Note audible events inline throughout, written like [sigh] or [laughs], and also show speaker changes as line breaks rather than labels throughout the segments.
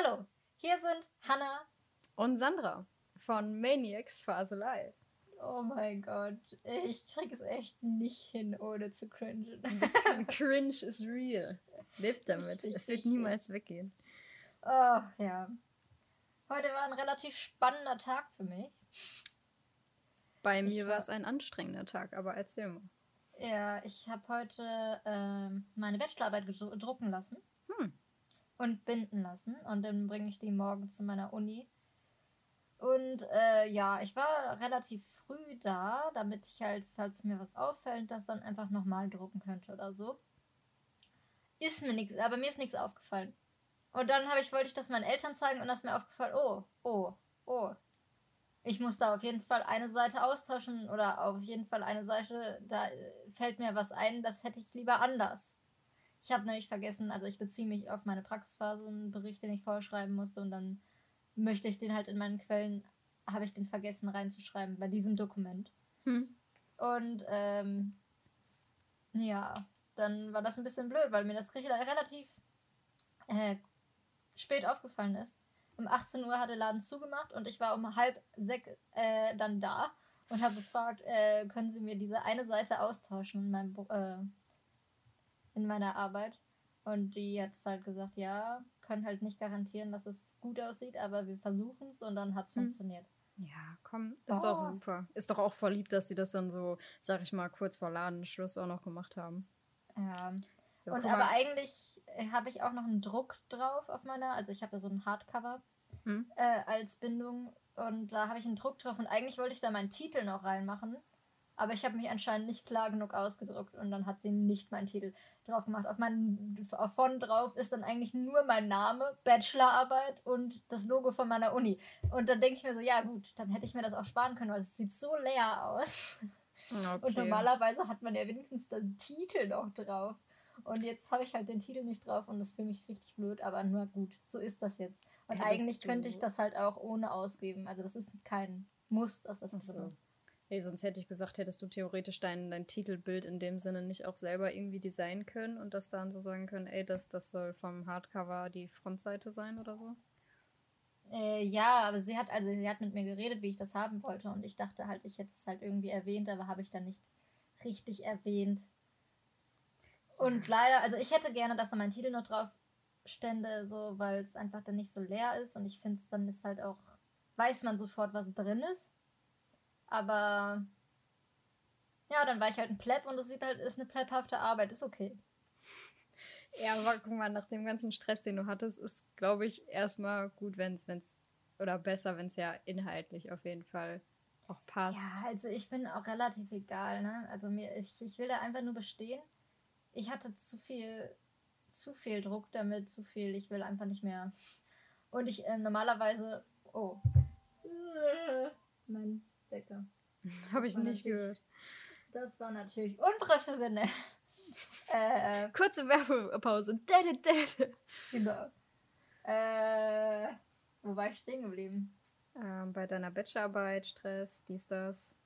Hallo, hier sind Hannah
und Sandra von Maniacs Faselei.
Oh mein Gott, ich krieg es echt nicht hin, ohne zu cringen. [laughs]
Cringe is real. Lebt damit. Richtig, es wird niemals weggehen.
Oh, ja. Heute war ein relativ spannender Tag für mich.
Bei mir war es ein anstrengender Tag, aber erzähl mal.
Ja, ich habe heute äh, meine Bachelorarbeit drucken lassen hm. Und binden lassen und dann bringe ich die morgen zu meiner Uni. Und äh, ja, ich war relativ früh da, damit ich halt, falls mir was auffällt, das dann einfach nochmal drucken könnte oder so. Ist mir nichts, aber mir ist nichts aufgefallen. Und dann habe ich, wollte ich das meinen Eltern zeigen und das ist mir aufgefallen, oh, oh, oh. Ich muss da auf jeden Fall eine Seite austauschen oder auf jeden Fall eine Seite, da fällt mir was ein, das hätte ich lieber anders. Ich habe nämlich vergessen, also ich beziehe mich auf meine Praxisphase und Bericht, den ich vorschreiben musste und dann möchte ich den halt in meinen Quellen, habe ich den vergessen reinzuschreiben bei diesem Dokument. Hm. Und ähm, ja, dann war das ein bisschen blöd, weil mir das relativ äh, spät aufgefallen ist. Um 18 Uhr hat der Laden zugemacht und ich war um halb sechs äh, dann da und habe gefragt, äh, können Sie mir diese eine Seite austauschen in, meinem, äh, in meiner Arbeit? Und die hat halt gesagt, ja, können halt nicht garantieren, dass es gut aussieht, aber wir versuchen es und dann hat es hm. funktioniert.
Ja, komm, ist oh. doch super. Ist doch auch voll lieb, dass sie das dann so, sag ich mal, kurz vor Ladenschluss auch noch gemacht haben.
Ja. ja und aber eigentlich habe ich auch noch einen Druck drauf auf meiner, also ich habe da so ein Hardcover hm. äh, als Bindung und da habe ich einen Druck drauf und eigentlich wollte ich da meinen Titel noch reinmachen. Aber ich habe mich anscheinend nicht klar genug ausgedruckt und dann hat sie nicht meinen Titel drauf gemacht. Auf meinem von drauf ist dann eigentlich nur mein Name, Bachelorarbeit und das Logo von meiner Uni. Und dann denke ich mir so, ja gut, dann hätte ich mir das auch sparen können, weil es sieht so leer aus. [laughs] Okay. Und normalerweise hat man ja wenigstens den Titel noch drauf. Und jetzt habe ich halt den Titel nicht drauf und das finde ich richtig blöd, aber nur gut, so ist das jetzt. Und Hättest eigentlich könnte ich das halt auch ohne ausgeben. Also das ist kein Muss, dass das so. Drin.
Hey, sonst hätte ich gesagt, hättest du theoretisch dein, dein Titelbild in dem Sinne nicht auch selber irgendwie designen können und das dann so sagen können, ey, das, das soll vom Hardcover die Frontseite sein oder so?
Äh, ja, aber sie hat, also sie hat mit mir geredet, wie ich das haben wollte und ich dachte halt, ich hätte es halt irgendwie erwähnt, aber habe ich dann nicht richtig erwähnt. Und leider, also ich hätte gerne, dass da mein Titel noch drauf stände, so, weil es einfach dann nicht so leer ist und ich finde es dann ist halt auch, weiß man sofort, was drin ist. Aber ja, dann war ich halt ein Pleb und es sieht halt, ist eine plebhafte Arbeit, ist okay. [laughs]
Ja, aber guck mal, nach dem ganzen Stress, den du hattest, ist, glaube ich, erstmal gut, wenn es, wenn es, oder besser, wenn es ja inhaltlich auf jeden Fall auch passt.
Ja, also ich bin auch relativ egal, ne? Also mir, ich, ich will da einfach nur bestehen. Ich hatte zu viel, zu viel Druck damit, zu viel, ich will einfach nicht mehr. Und ich äh, normalerweise, oh, mein Wecker. [laughs]
Habe ich nicht gehört.
Das war natürlich unprofessionell. [laughs]
äh, äh, Kurze Werbepause. [laughs]
Genau. Äh, wo war ich stehen geblieben?
Ähm, bei deiner Bachelorarbeit, Stress, dies, das.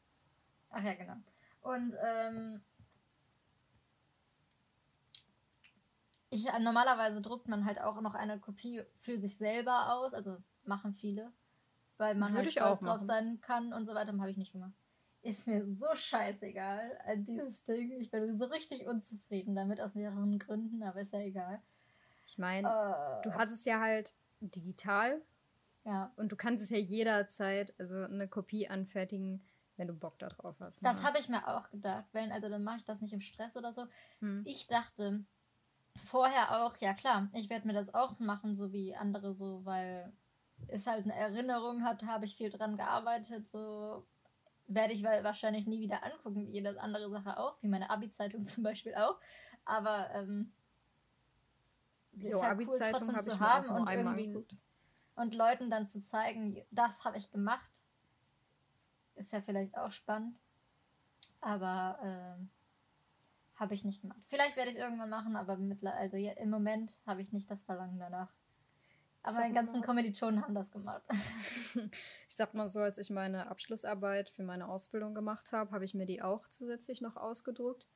Ach ja, genau. Und ähm, ich, normalerweise druckt man halt auch noch eine Kopie für sich selber aus, also machen viele weil man Würde halt stolz drauf sein kann und so weiter. Habe ich nicht gemacht. Ist mir so scheißegal, äh, dieses Ding. Ich bin so richtig unzufrieden damit, aus mehreren Gründen, aber ist ja egal.
Ich meine, uh, du hast es ja halt digital.
Ja.
Und du kannst es ja jederzeit, also eine Kopie anfertigen, wenn du Bock darauf hast.
Ne? Das habe ich mir auch gedacht. Wenn, also dann mache ich das nicht im Stress oder so. Hm. Ich dachte vorher auch, ja klar, ich werde mir das auch machen, so wie andere so, weil ist halt eine Erinnerung hat, habe ich viel dran gearbeitet, so werde ich wahrscheinlich nie wieder angucken, wie jede andere Sache auch, wie meine Abi-Zeitung [laughs] zum Beispiel auch. Aber ähm, ist jo, halt cool, trotzdem zu haben und irgendwie angeguckt. und Leuten dann zu zeigen, das habe ich gemacht. Ist ja vielleicht auch spannend. Aber ähm, habe ich nicht gemacht. Vielleicht werde ich es irgendwann machen, aber mittlerweile, also im Moment habe ich nicht das Verlangen danach. Aber meine ganzen Kommilitonen haben das gemacht. [laughs]
ich sag mal so, als ich meine Abschlussarbeit für meine Ausbildung gemacht habe, habe ich mir die auch zusätzlich noch ausgedruckt.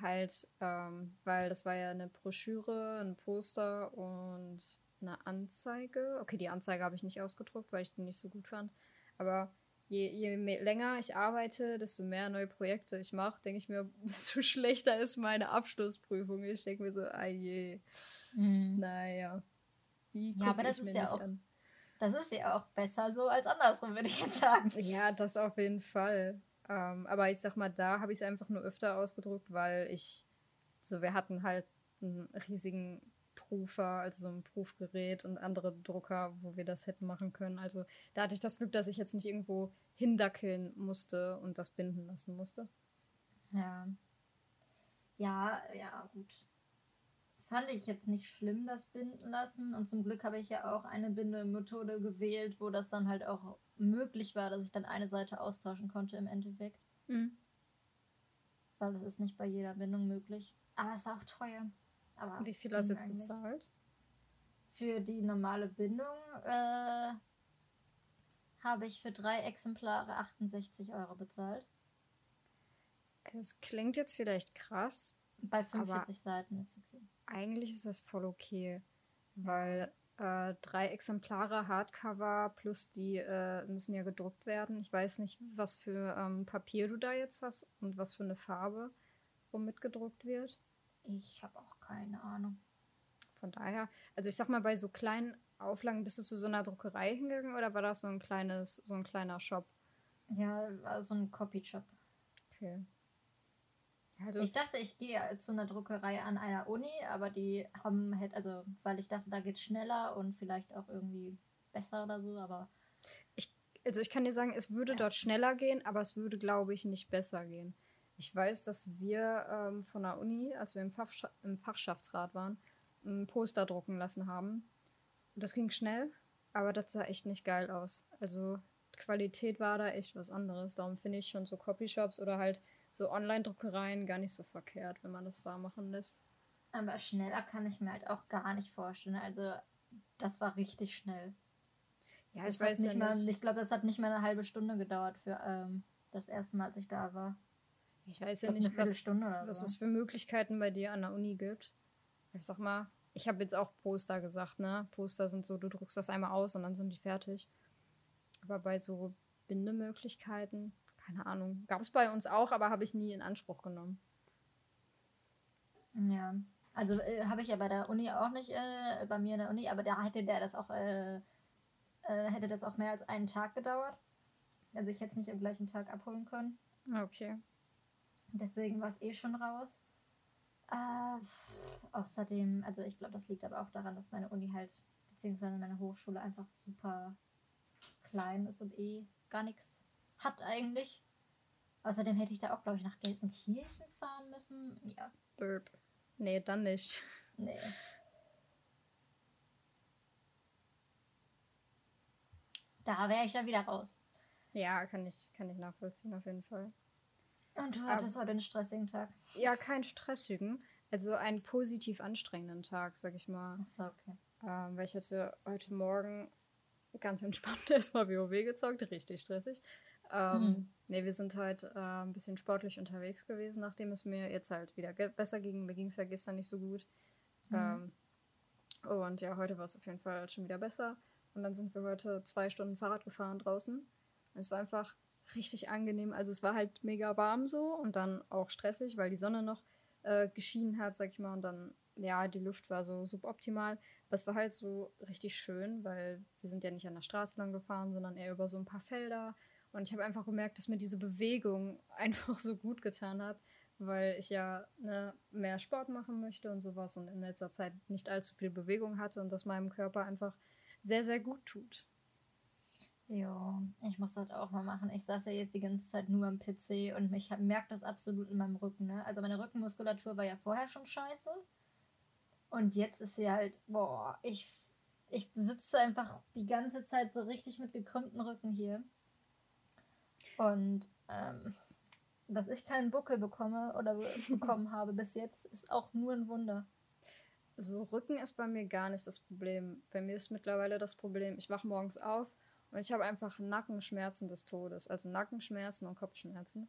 Halt, ähm, weil das war ja eine Broschüre, ein Poster und eine Anzeige. Okay, die Anzeige habe ich nicht ausgedruckt, weil ich die nicht so gut fand. Aber je, je mehr, länger ich arbeite, desto mehr neue Projekte ich mache, denke ich mir, [laughs] desto schlechter ist meine Abschlussprüfung. Ich denke mir so, ah je. Mhm. Naja.
Wie ja, aber das ist ja auch. An? Das ist ja auch besser so als andersrum, würde ich jetzt sagen.
Ja, das auf jeden Fall. Ähm, aber ich sag mal, da habe ich es einfach nur öfter ausgedruckt, weil ich, so wir hatten halt einen riesigen Prüfer, also so ein Prüfgerät und andere Drucker, wo wir das hätten machen können. Also da hatte ich das Glück, dass ich jetzt nicht irgendwo hindackeln musste und das binden lassen musste.
Ja. Ja, ja, gut. Fand ich jetzt nicht schlimm, das binden lassen. Und zum Glück habe ich ja auch eine Bindemethode gewählt, wo das dann halt auch möglich war, dass ich dann eine Seite austauschen konnte im Endeffekt. Mhm. Weil das ist nicht bei jeder Bindung möglich. Aber es war auch teuer. Aber
Wie viel hast du jetzt eigentlich. bezahlt?
Für die normale Bindung äh, habe ich für drei Exemplare 68 Euro bezahlt.
Es klingt jetzt vielleicht krass.
Bei 45 Seiten ist okay.
Eigentlich ist das voll okay, weil äh, drei Exemplare Hardcover plus die äh, müssen ja gedruckt werden. Ich weiß nicht, was für ähm, Papier du da jetzt hast und was für eine Farbe, womit gedruckt wird.
Ich habe auch keine Ahnung.
Von daher, also ich sag mal, bei so kleinen Auflagen bist du zu so einer Druckerei hingegangen oder war das so ein kleines, so ein kleiner Shop?
Ja, war so ein Copy-Shop. Okay. Also ich dachte, ich gehe zu einer Druckerei an einer Uni, aber die haben halt, also, weil ich dachte, da geht es schneller und vielleicht auch irgendwie besser oder so, aber.
Ich, also ich kann dir sagen, es würde ja. dort schneller gehen, aber es würde, glaube ich, nicht besser gehen. Ich weiß, dass wir ähm, von der Uni, als wir im, Fach, im Fachschaftsrat waren, ein Poster drucken lassen haben. Das ging schnell, aber das sah echt nicht geil aus. Also Qualität war da echt was anderes. Darum finde ich schon so Copyshops oder halt so Online-Druckereien gar nicht so verkehrt, wenn man das da machen lässt.
Aber schneller kann ich mir halt auch gar nicht vorstellen. Also das war richtig schnell. Ja, ich das weiß nicht ja mal, Ich glaube, das hat nicht mal eine halbe Stunde gedauert für ähm, das erste Mal, als ich da war.
Ich weiß ja nicht, was, was so. es für Möglichkeiten bei dir an der Uni gibt. Ich sag mal, ich habe jetzt auch Poster gesagt, ne? Poster sind so, du druckst das einmal aus und dann sind die fertig. Aber bei so Bindemöglichkeiten, keine Ahnung, gab es bei uns auch, aber habe ich nie in Anspruch genommen.
Ja, also äh, habe ich ja bei der Uni auch nicht, äh, bei mir in der Uni, aber da hätte der das auch, äh, äh hätte das auch mehr als einen Tag gedauert. Also ich hätte es nicht am gleichen Tag abholen können.
Okay.
Deswegen war es eh schon raus. Äh, außerdem, also ich glaube, das liegt aber auch daran, dass meine Uni halt, beziehungsweise meine Hochschule einfach super klein ist und eh gar nichts hat eigentlich. Außerdem hätte ich da auch, glaube ich, nach Gelsenkirchen fahren müssen. Ja.
Burp. Nee, dann nicht. [laughs]
Nee. Da wäre ich dann wieder raus.
Ja, kann ich, kann ich nachvollziehen, auf jeden Fall.
Und du hattest heute einen stressigen Tag?
Ja, keinen stressigen. Also einen positiv anstrengenden Tag, sag ich mal.
Achso, okay.
Ähm, weil ich hatte heute Morgen ganz entspannt [laughs] erstmal WoW gezockt, richtig stressig. Ähm, hm. Ne, wir sind heute äh, ein bisschen sportlich unterwegs gewesen, nachdem es mir jetzt halt wieder besser ging. Mir ging es ja gestern nicht so gut. Hm. Ähm, und ja, heute war es auf jeden Fall schon wieder besser. Und dann sind wir heute zwei Stunden Fahrrad gefahren draußen. Es war einfach richtig angenehm. Also es war halt mega warm so und dann auch stressig, weil die Sonne noch äh, geschienen hat, sag ich mal. Und dann, ja, die Luft war so suboptimal. Aber es war halt so richtig schön, weil wir sind ja nicht an der Straße lang gefahren, sondern eher über so ein paar Felder. Und ich habe einfach gemerkt, dass mir diese Bewegung [laughs] einfach so gut getan hat, weil ich ja ne, mehr Sport machen möchte und sowas und in letzter Zeit nicht allzu viel Bewegung hatte und das meinem Körper einfach sehr, sehr gut tut.
Ja, ich muss das auch mal machen. Ich saß ja jetzt die ganze Zeit nur am PC und ich merke das absolut in meinem Rücken. Ne? Also meine Rückenmuskulatur war ja vorher schon scheiße. Und jetzt ist sie halt, boah, ich, ich sitze einfach die ganze Zeit so richtig mit gekrümmten Rücken hier. Und ähm, dass ich keinen Buckel bekomme oder [laughs] bekommen habe bis jetzt, ist auch nur ein Wunder.
So, Rücken ist bei mir gar nicht das Problem. Bei mir ist mittlerweile das Problem, ich wache morgens auf und ich habe einfach Nackenschmerzen des Todes, also Nackenschmerzen und Kopfschmerzen.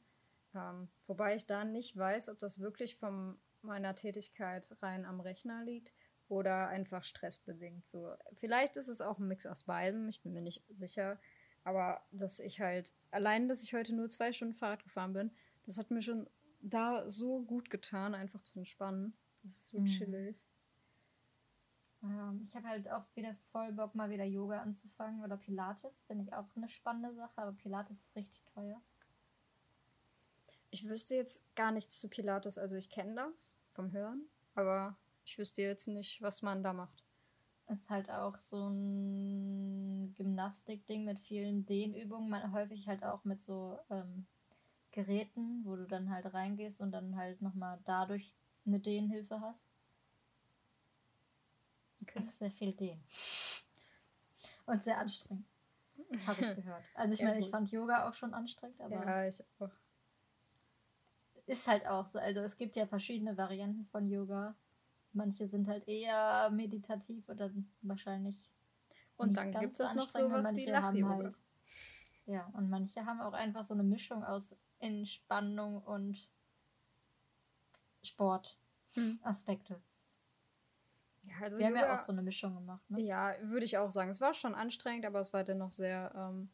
Ähm, wobei ich da nicht weiß, ob das wirklich von meiner Tätigkeit rein am Rechner liegt oder einfach stressbedingt. So, vielleicht ist es auch ein Mix aus beidem, ich bin mir nicht sicher. Aber dass ich halt, allein, dass ich heute nur zwei Stunden Fahrrad gefahren bin, das hat mir schon da so gut getan, einfach zu entspannen. Das ist so mhm. chillig.
Ähm, ich habe halt auch wieder voll Bock, mal wieder Yoga anzufangen oder Pilates. Finde ich auch eine spannende Sache, aber Pilates ist richtig teuer.
Ich wüsste jetzt gar nichts zu Pilates. Also ich kenne das vom Hören, aber ich wüsste jetzt nicht, was man da macht.
Ist halt auch so ein Gymnastikding mit vielen Dehnübungen, man, häufig halt auch mit so ähm, Geräten, wo du dann halt reingehst und dann halt nochmal dadurch eine Dehnhilfe hast. Ist sehr viel Dehnen. Und sehr anstrengend. Habe ich [laughs] gehört. Also ich ja, meine, ich fand Yoga auch schon anstrengend, aber. Ja, ich auch. Ist halt auch so. Also es gibt ja verschiedene Varianten von Yoga. Manche sind halt eher meditativ oder wahrscheinlich. Und dann gibt es noch sowas wie Lach-Yoga. Halt, ja, und manche haben auch einfach so eine Mischung aus Entspannung und Sportaspekte. Hm. Ja, also Wir Yoga, haben ja auch so eine Mischung gemacht. Ne?
Ja, würde ich auch sagen. Es war schon anstrengend, aber es war dennoch sehr ähm,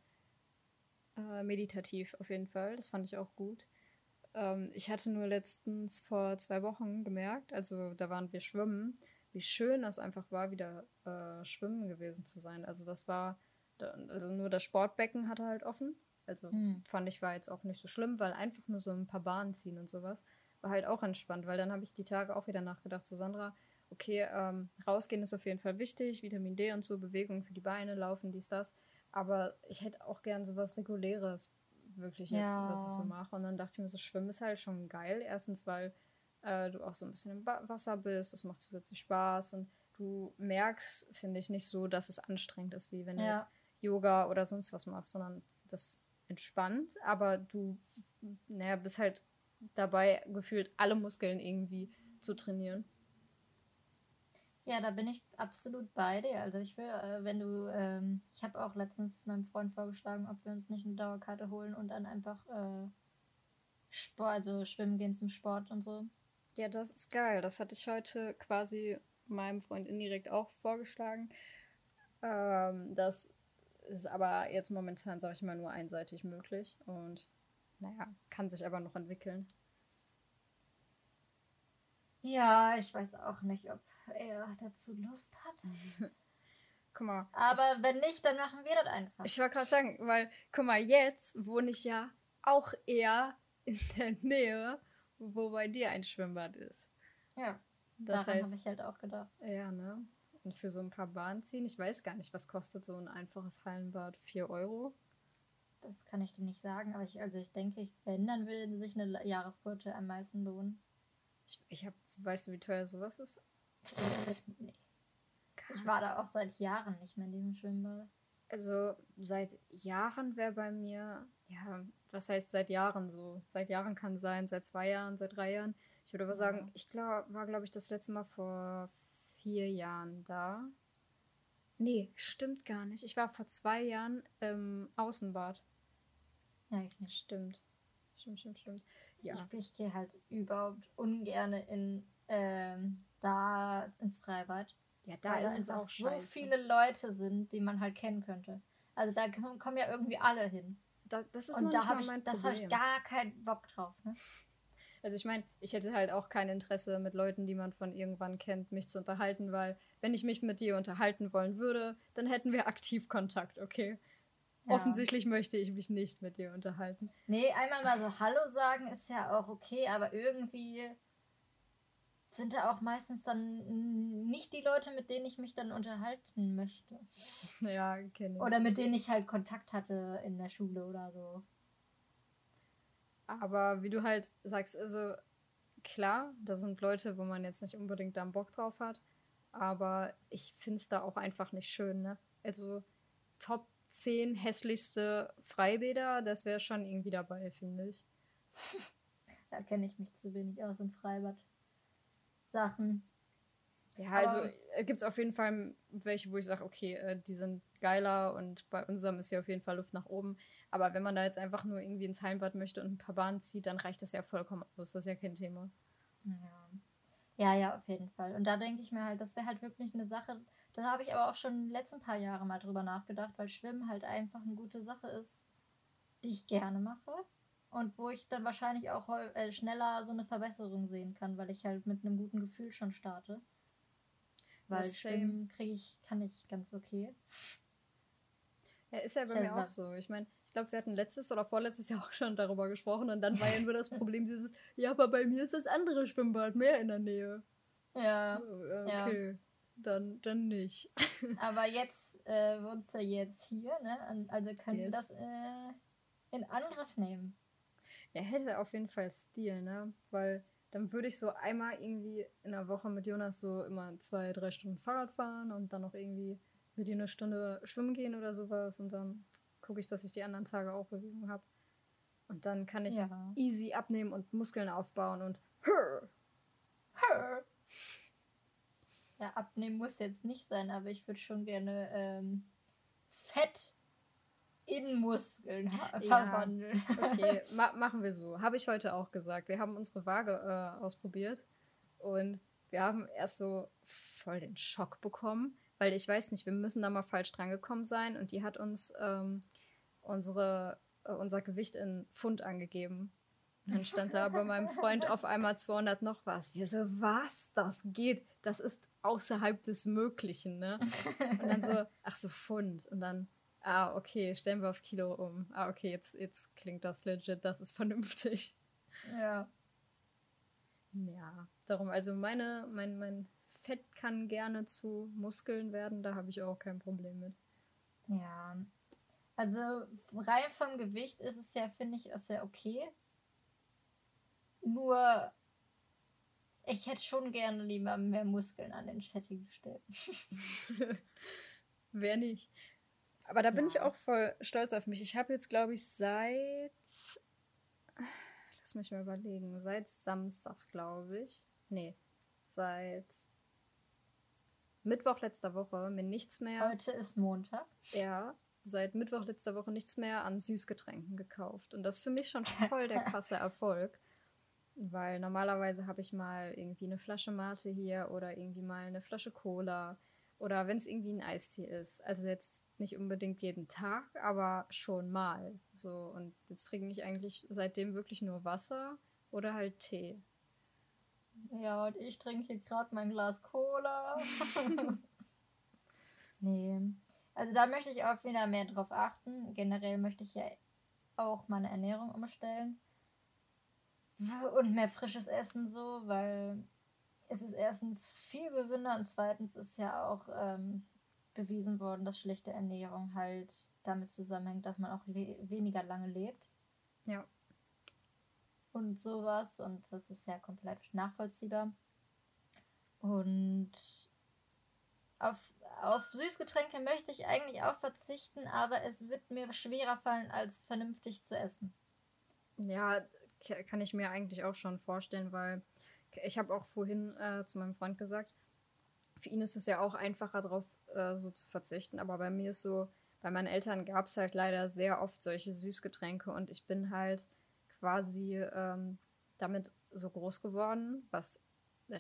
äh, meditativ auf jeden Fall. Das fand ich auch gut. Ähm, ich hatte nur letztens vor zwei Wochen gemerkt, also da waren wir schwimmen, wie schön es einfach war, wieder äh, schwimmen gewesen zu sein. Also das war, also nur das Sportbecken hatte halt offen. Also hm. fand ich war jetzt auch nicht so schlimm, weil einfach nur so ein paar Bahnen ziehen und sowas war halt auch entspannt, weil dann habe ich die Tage auch wieder nachgedacht, so Sandra, okay, ähm, rausgehen ist auf jeden Fall wichtig, Vitamin D und so, Bewegung für die Beine, Laufen, dies, das. Aber ich hätte auch gern so was Reguläres, wirklich jetzt, ja. was ich so mache. Und dann dachte ich mir, so Schwimmen ist halt schon geil. Erstens, weil äh, du auch so ein bisschen im ba Wasser bist, das macht zusätzlich Spaß und du merkst, finde ich, nicht so, dass es anstrengend ist, wie wenn ja. du jetzt Yoga oder sonst was machst, sondern das entspannt, aber du, naja, bist halt dabei gefühlt alle Muskeln irgendwie zu trainieren.
Ja, da bin ich absolut bei dir. Also ich will, äh, wenn du, ähm, ich habe auch letztens meinem Freund vorgeschlagen, ob wir uns nicht eine Dauerkarte holen und dann einfach äh, Sport, also schwimmen gehen zum Sport und so.
Ja, das ist geil. Das hatte ich heute quasi meinem Freund indirekt auch vorgeschlagen. Ähm, das ist aber jetzt momentan, sage ich mal, nur einseitig möglich und naja, kann sich aber noch entwickeln.
Ja, ich weiß auch nicht, ob er dazu Lust hat. [laughs] guck mal. Aber wenn nicht, dann machen wir das einfach.
Ich wollte gerade sagen, weil, guck mal, jetzt wohne ich ja auch eher in der Nähe, wo bei dir ein Schwimmbad ist. Ja. Das daran habe ich halt auch gedacht. Ja, ne? Und für so ein paar Bahn ziehen, ich weiß gar nicht, was kostet so ein einfaches Hallenbad? 4 Euro?
Das kann ich dir nicht sagen, aber ich, also ich denke, wenn, dann würde sich eine Jahreskarte am meisten lohnen.
Ich, ich hab, weißt du, wie teuer sowas ist?
Nee. Ich war da auch seit Jahren nicht mehr in diesem Schwimmbad.
Also seit Jahren wäre bei mir, ja, was heißt seit Jahren so? Seit Jahren kann sein, seit zwei Jahren, seit drei Jahren. Ich würde aber ja. sagen, ich glaub, war, glaube ich, das letzte Mal vor vier Jahren da. Nee, stimmt gar nicht. Ich war vor zwei Jahren im Außenbad. Ja, ich nicht. Stimmt. Stimmt, stimmt, stimmt.
Ja. Ich, ich gehe halt überhaupt ungern in ähm, da ins Freibad. Ja, da ist es auch so scheiße. viele Leute sind, die man halt kennen könnte. Also da kommen ja irgendwie alle hin. Da, das ist Und da habe ich, das habe ich gar keinen Bock drauf. Ne? [laughs]
Also ich meine, ich hätte halt auch kein Interesse mit Leuten, die man von irgendwann kennt, mich zu unterhalten, weil wenn ich mich mit dir unterhalten wollen würde, dann hätten wir aktiv Kontakt, okay? Ja. Offensichtlich möchte ich mich nicht mit dir unterhalten.
Nee, einmal mal so Hallo sagen ist ja auch okay, aber irgendwie sind da auch meistens dann nicht die Leute, mit denen ich mich dann unterhalten möchte. Ja, kenne ich. Oder mit denen ich halt Kontakt hatte in der Schule oder so.
Aber wie du halt sagst, also klar, da sind Leute, wo man jetzt nicht unbedingt da Bock drauf hat. Aber ich finde es da auch einfach nicht schön, ne? Also Top 10 hässlichste Freibäder, das wäre schon irgendwie dabei, finde ich. [laughs]
da kenne ich mich zu wenig aus im Freibad. Sachen.
Ja, also äh, gibt es auf jeden Fall welche, wo ich sage, okay, äh, die sind geiler und bei unserem ist ja auf jeden Fall Luft nach oben. Aber wenn man da jetzt einfach nur irgendwie ins Heimbad möchte und ein paar Bahnen zieht, dann reicht das ja vollkommen aus. Das ist ja kein Thema.
Ja. Ja, ja, auf jeden Fall. Und da denke ich mir halt, das wäre halt wirklich eine Sache, da habe ich aber auch schon in den letzten paar Jahren mal drüber nachgedacht, weil Schwimmen halt einfach eine gute Sache ist, die ich gerne mache. Und wo ich dann wahrscheinlich auch äh, schneller so eine Verbesserung sehen kann, weil ich halt mit einem guten Gefühl schon starte. Weil das Schwimmen kriege ich, kann ich ganz okay.
Ja, ist ja bei mir auch so. Ich meine, ich glaube, wir hatten letztes oder vorletztes Jahr auch schon darüber gesprochen und dann war ja nur das [laughs] Problem dieses, ja, aber bei mir ist das andere Schwimmbad mehr in der Nähe. Ja. Okay, ja. Dann, dann nicht. [laughs]
Aber jetzt äh, wohnst du jetzt hier, ne? Also können yes. wir das äh, in Angriff nehmen.
Er hätte auf jeden Fall Stil, ne? Weil dann würde ich so einmal irgendwie in der Woche mit Jonas so immer zwei, drei Stunden Fahrrad fahren und dann noch irgendwie mit ihm eine Stunde schwimmen gehen oder sowas und dann gucke ich, dass ich die anderen Tage auch Bewegung habe. Und dann kann ich ja. easy abnehmen und Muskeln aufbauen und hör, hör.
Ja, abnehmen muss jetzt nicht sein, aber ich würde schon gerne ähm, Fett in Muskeln verwandeln.
Ja, okay, [laughs] Ma machen wir so. Habe ich heute auch gesagt. Wir haben unsere Waage äh, ausprobiert und wir haben erst so voll den Schock bekommen, weil ich weiß nicht, wir müssen da mal falsch drangekommen sein und die hat uns ähm, unsere, äh, unser Gewicht in Pfund angegeben. Und dann stand da bei meinem Freund auf einmal 200 noch was. Wir so, was? Das geht. Das ist außerhalb des Möglichen, ne? Und dann so, [laughs] ach so, Pfund. Und dann, ah, okay, stellen wir auf Kilo um. Ah, okay, jetzt, jetzt klingt das legit, das ist vernünftig. Ja. Ja, darum, also meine, mein, mein Fett kann gerne zu Muskeln werden, da habe ich auch kein Problem mit.
Ja, also rein vom Gewicht ist es ja, finde ich, auch sehr okay. Nur, ich hätte schon gerne lieber mehr Muskeln an den fettigen Stellen. [laughs]
Wer nicht? Aber da bin ja. ich auch voll stolz auf mich. Ich habe jetzt, glaube ich, seit. Lass mich mal überlegen. Seit Samstag, glaube ich. Nee, seit Mittwoch letzter Woche mir nichts mehr.
Heute ist Montag.
Ja, seit Mittwoch letzter Woche nichts mehr an Süßgetränken gekauft. Und das ist für mich schon voll der [laughs] krasse Erfolg. Weil normalerweise habe ich mal irgendwie eine Flasche Mate hier oder irgendwie mal eine Flasche Cola oder wenn es irgendwie ein Eistee ist. Also jetzt nicht unbedingt jeden Tag, aber schon mal. So und jetzt trinke ich eigentlich seitdem wirklich nur Wasser oder halt Tee.
Ja, und ich trinke hier gerade mein Glas Cola. [laughs] nee. Also da möchte ich auch wieder mehr drauf achten. Generell möchte ich ja auch meine Ernährung umstellen. Und mehr frisches Essen so, weil es ist erstens viel gesünder und zweitens ist ja auch ähm, bewiesen worden, dass schlechte Ernährung halt damit zusammenhängt, dass man auch weniger lange lebt. Ja. Und sowas und das ist ja komplett nachvollziehbar. Und auf, auf Süßgetränke möchte ich eigentlich auch verzichten, aber es wird mir schwerer fallen, als vernünftig zu essen.
Ja, kann ich mir eigentlich auch schon vorstellen, weil ich habe auch vorhin äh, zu meinem Freund gesagt, für ihn ist es ja auch einfacher darauf äh, so zu verzichten, aber bei mir ist so, bei meinen Eltern gab es halt leider sehr oft solche Süßgetränke und ich bin halt quasi ähm, damit so groß geworden, was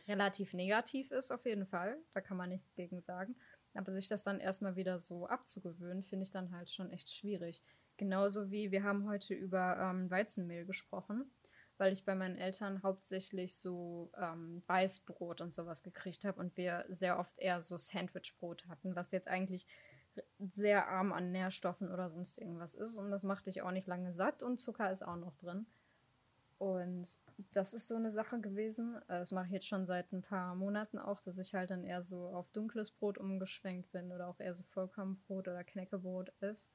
relativ negativ ist auf jeden Fall, da kann man nichts gegen sagen. Aber sich das dann erstmal wieder so abzugewöhnen, finde ich dann halt schon echt schwierig. Genauso wie wir haben heute über ähm, Weizenmehl gesprochen, weil ich bei meinen Eltern hauptsächlich so ähm, Weißbrot und sowas gekriegt habe und wir sehr oft eher so Sandwichbrot hatten, was jetzt eigentlich sehr arm an Nährstoffen oder sonst irgendwas ist. Und das macht dich auch nicht lange satt und Zucker ist auch noch drin. Und das ist so eine Sache gewesen. Äh, das mache ich jetzt schon seit ein paar Monaten auch, dass ich halt dann eher so auf dunkles Brot umgeschwenkt bin oder auch eher so Vollkornbrot oder Knäckebrot ist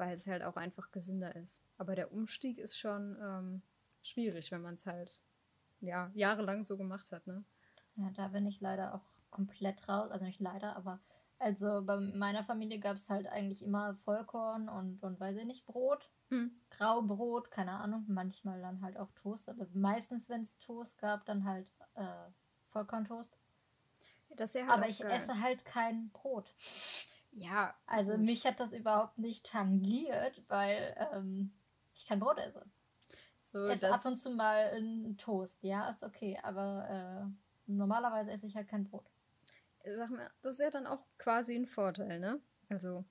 weil es halt auch einfach gesünder ist. Aber der Umstieg ist schon ähm, schwierig, wenn man es halt ja, jahrelang so gemacht hat, ne?
Ja, da bin ich leider auch komplett raus. Also nicht leider, aber also bei meiner Familie gab es halt eigentlich immer Vollkorn und, und weiß ich nicht, Brot. Hm. Graubrot, keine Ahnung, manchmal dann halt auch Toast, aber meistens, wenn es Toast gab, dann halt äh, Vollkorntoast. Das ja halt aber ich geil. esse halt kein Brot. Ja. Also gut. mich hat das überhaupt nicht tangiert, weil ähm, ich kein Brot esse. So, esse ab und zu mal einen Toast, ja, ist okay, aber äh, normalerweise esse ich halt kein Brot.
Sag mal, das ist ja dann auch quasi ein Vorteil, ne? Also,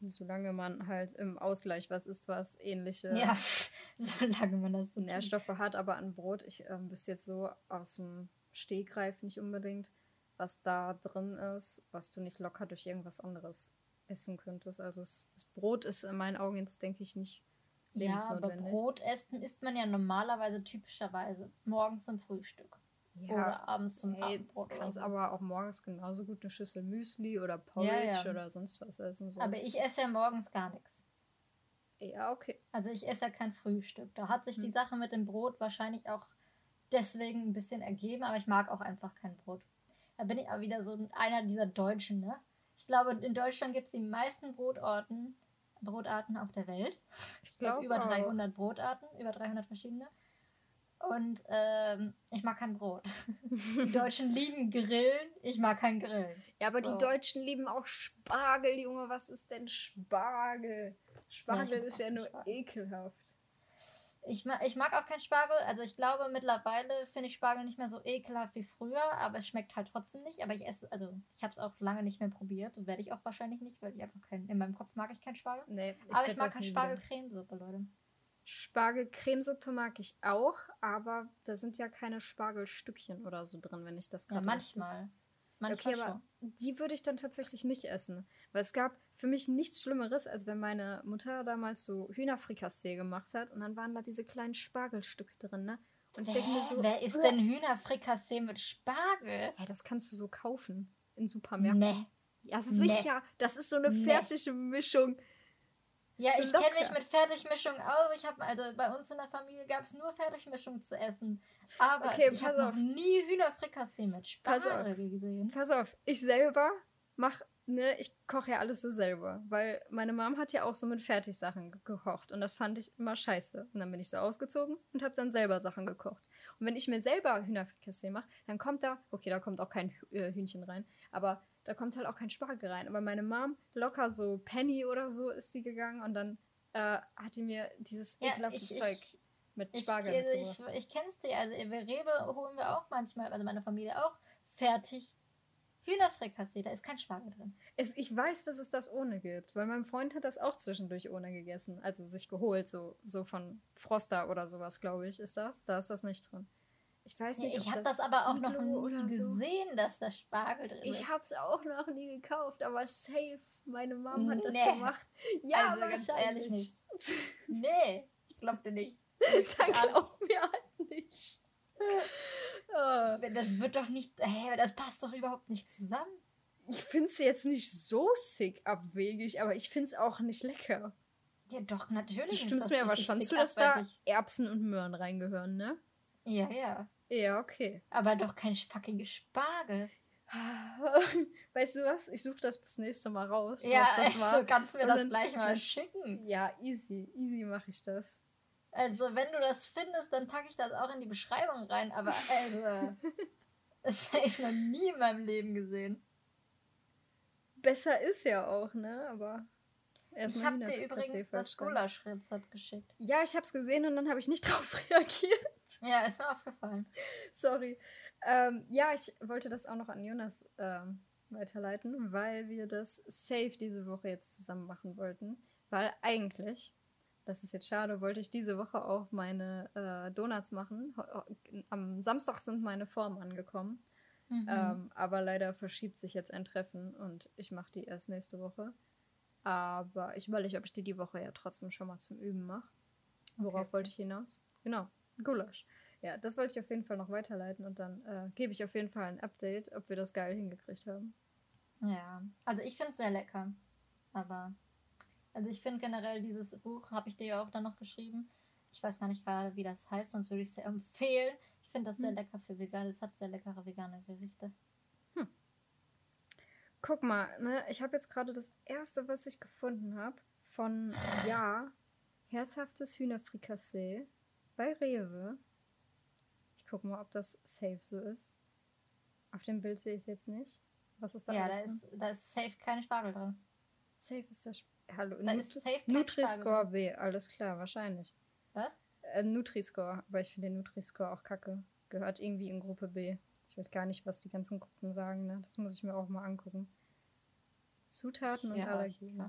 solange man halt im Ausgleich was isst, was ähnliche
ja, [laughs] solange man das
so Nährstoffe hat, aber an Brot, ich ähm, wüsste jetzt so aus dem Stegreif nicht unbedingt, was da drin ist, was du nicht locker durch irgendwas anderes essen könntest. Also das, Brot ist in meinen Augen jetzt, denke ich, nicht.
Ja, aber Brot essen isst man ja normalerweise typischerweise morgens zum Frühstück. Ja, oder abends zum
hey, Abendbrot. Du kannst so. aber auch morgens genauso gut eine Schüssel Müsli oder Porridge ja, ja. oder sonst was essen.
So. Aber ich esse ja morgens gar nichts.
Ja, okay.
Also ich esse ja kein Frühstück. Da hat sich hm. die Sache mit dem Brot wahrscheinlich auch deswegen ein bisschen ergeben, aber ich mag auch einfach kein Brot. Da bin ich aber wieder so einer dieser Deutschen, ne? Ich glaube, in Deutschland gibt es die meisten Brotorten, Brotarten auf der Welt. Ich glaube über 300 Brotarten, über 300 verschiedene. Und ähm, ich mag kein Brot. [laughs] Die Deutschen lieben Grillen, ich mag kein Grillen.
Ja, aber so. die Deutschen lieben auch Spargel, Junge. Was ist denn Spargel? Spargel ja, ist ja nur Spargel. ekelhaft.
Ich mag, ich mag auch keinen Spargel. Also ich glaube, mittlerweile finde ich Spargel nicht mehr so ekelhaft wie früher, aber es schmeckt halt trotzdem nicht. Aber ich esse, also ich habe es auch lange nicht mehr probiert und werde ich auch wahrscheinlich nicht, weil ich einfach keinen, in meinem Kopf mag ich keinen Spargel. Nee, ich aber ich mag keinen Spargelcremesuppe, Leute.
Spargelcremesuppe mag ich auch, aber da sind ja keine Spargelstückchen oder so drin, wenn ich das
gerade. Ja, manchmal. Manchmal
okay, aber schon. die würde ich dann tatsächlich nicht essen. Weil es gab für mich nichts Schlimmeres, als wenn meine Mutter damals so Hühnerfrikassee gemacht hat und dann waren da diese kleinen Spargelstücke drin, ne? Und ich denke
mir so. Wer isst denn Hühnerfrikassee mit Spargel?
Ja, das kannst du so kaufen in Supermärkten. Nee. Ja, sicher. Nee. Das ist so eine fertige nee. Mischung.
Ja, ich kenne mich mit Fertigmischung aus. Ich habe also bei uns in der Familie gab es nur Fertigmischung zu essen. Aber okay, ich habe noch nie Hühnerfrikassee mit Spargel gesehen.
Pass auf, ich selber mach ne, ich koche ja alles so selber, weil meine Mom hat ja auch so mit Fertigsachen gekocht und das fand ich immer scheiße. Und dann bin ich so ausgezogen und habe dann selber Sachen gekocht. Und wenn ich mir selber Hühnerfrikassee mache, dann kommt da, okay, da kommt auch kein äh, Hühnchen rein, aber da kommt halt auch kein Spargel rein. Aber meine Mom, locker so Penny oder so ist die gegangen und dann äh, hat die mir dieses ja, ekelhafte ich, Zeug ich, mit Spargel
ich, ich, ich, ich kenn's dir, also Rewe holen wir auch manchmal, also meine Familie auch, fertig Hühnerfrikassee, da ist kein Spargel drin.
Es, ich weiß, dass es das ohne gibt, weil mein Freund hat das auch zwischendurch ohne gegessen. Also sich geholt, so, so von Froster oder sowas, glaube ich, ist das. Da ist das nicht drin. Ich weiß nicht,
ja, Ich habe das, das, aber auch noch nie gesehen, so. dass da Spargel drin
ist. Ich habe es auch noch nie gekauft, aber safe, meine Mom hat das nee. gemacht. Ja, also, ganz ehrlich
nicht. nee, ich glaub dir nicht.
Dann glaub mir halt nicht.
Das wird doch nicht, hä, das passt doch überhaupt nicht zusammen.
Ich finde es jetzt nicht so sick abwegig, aber ich finde es auch nicht lecker.
Ja, doch, natürlich. Du
stimmst mir aber schon zu, dass da Erbsen und Möhren reingehören, ne?
Ja, ja.
Ja, okay.
Aber doch kein fucking Spargel. [laughs]
Weißt du was? Ich suche das bis nächste Mal raus.
Ja,
was das
war. Also kannst du mir das gleich mal schicken.
Ja, easy. Easy mache ich das.
Also, wenn du das findest, dann packe ich das auch in die Beschreibung rein. Aber also, [laughs] das habe ich noch nie in meinem Leben gesehen.
Besser ist ja auch, ne? Aber
erstmal. Ich habe dir übrigens das Gulasch-Rezept geschickt.
Ja, ich habe es gesehen und dann habe ich nicht [laughs] drauf reagiert.
Ja, ist mir aufgefallen.
Sorry. Ähm, ja, ich wollte das auch noch an Jonas ähm, weiterleiten, weil wir das safe diese Woche jetzt zusammen machen wollten. Weil eigentlich das ist jetzt schade, wollte ich diese Woche auch meine äh, Donuts machen. Am Samstag sind meine Formen angekommen. Mhm. Ähm, aber leider verschiebt sich jetzt ein Treffen und ich mache die erst nächste Woche. Aber ich überlege, ob ich die die Woche ja trotzdem schon mal zum Üben mache. Worauf okay. wollte ich hinaus? Genau, Gulasch. Ja, das wollte ich auf jeden Fall noch weiterleiten und dann äh, gebe ich auf jeden Fall ein Update, ob wir das geil hingekriegt haben.
Ja, also ich finde es sehr lecker. Aber also ich finde generell dieses Buch, habe ich dir ja auch dann noch geschrieben. Ich weiß gar nicht gerade, wie das heißt, sonst würde ich es sehr [laughs] empfehlen. Ich finde das sehr hm. lecker für Vegan. Es hat sehr leckere vegane Gerichte. Hm.
Guck mal, ne, ich habe jetzt gerade das erste, was ich gefunden habe, von Ja, herzhaftes Hühnerfrikassee bei Rewe. Ich gucke mal, ob das safe so ist. Auf dem Bild sehe ich es jetzt nicht. Was ist da?
Ja, da ist, da ist safe keine Spargel drin.
Safe ist der Spargel. Hallo, Dann Nut ist safe Nutri-Score B, alles klar, wahrscheinlich.
Was?
Äh, Nutri-Score, aber ich finde den Nutri-Score auch kacke. Gehört irgendwie in Gruppe B. Ich weiß gar nicht, was die ganzen Gruppen sagen. Ne? Das muss ich mir auch mal angucken. Zutaten ja, und Allergien.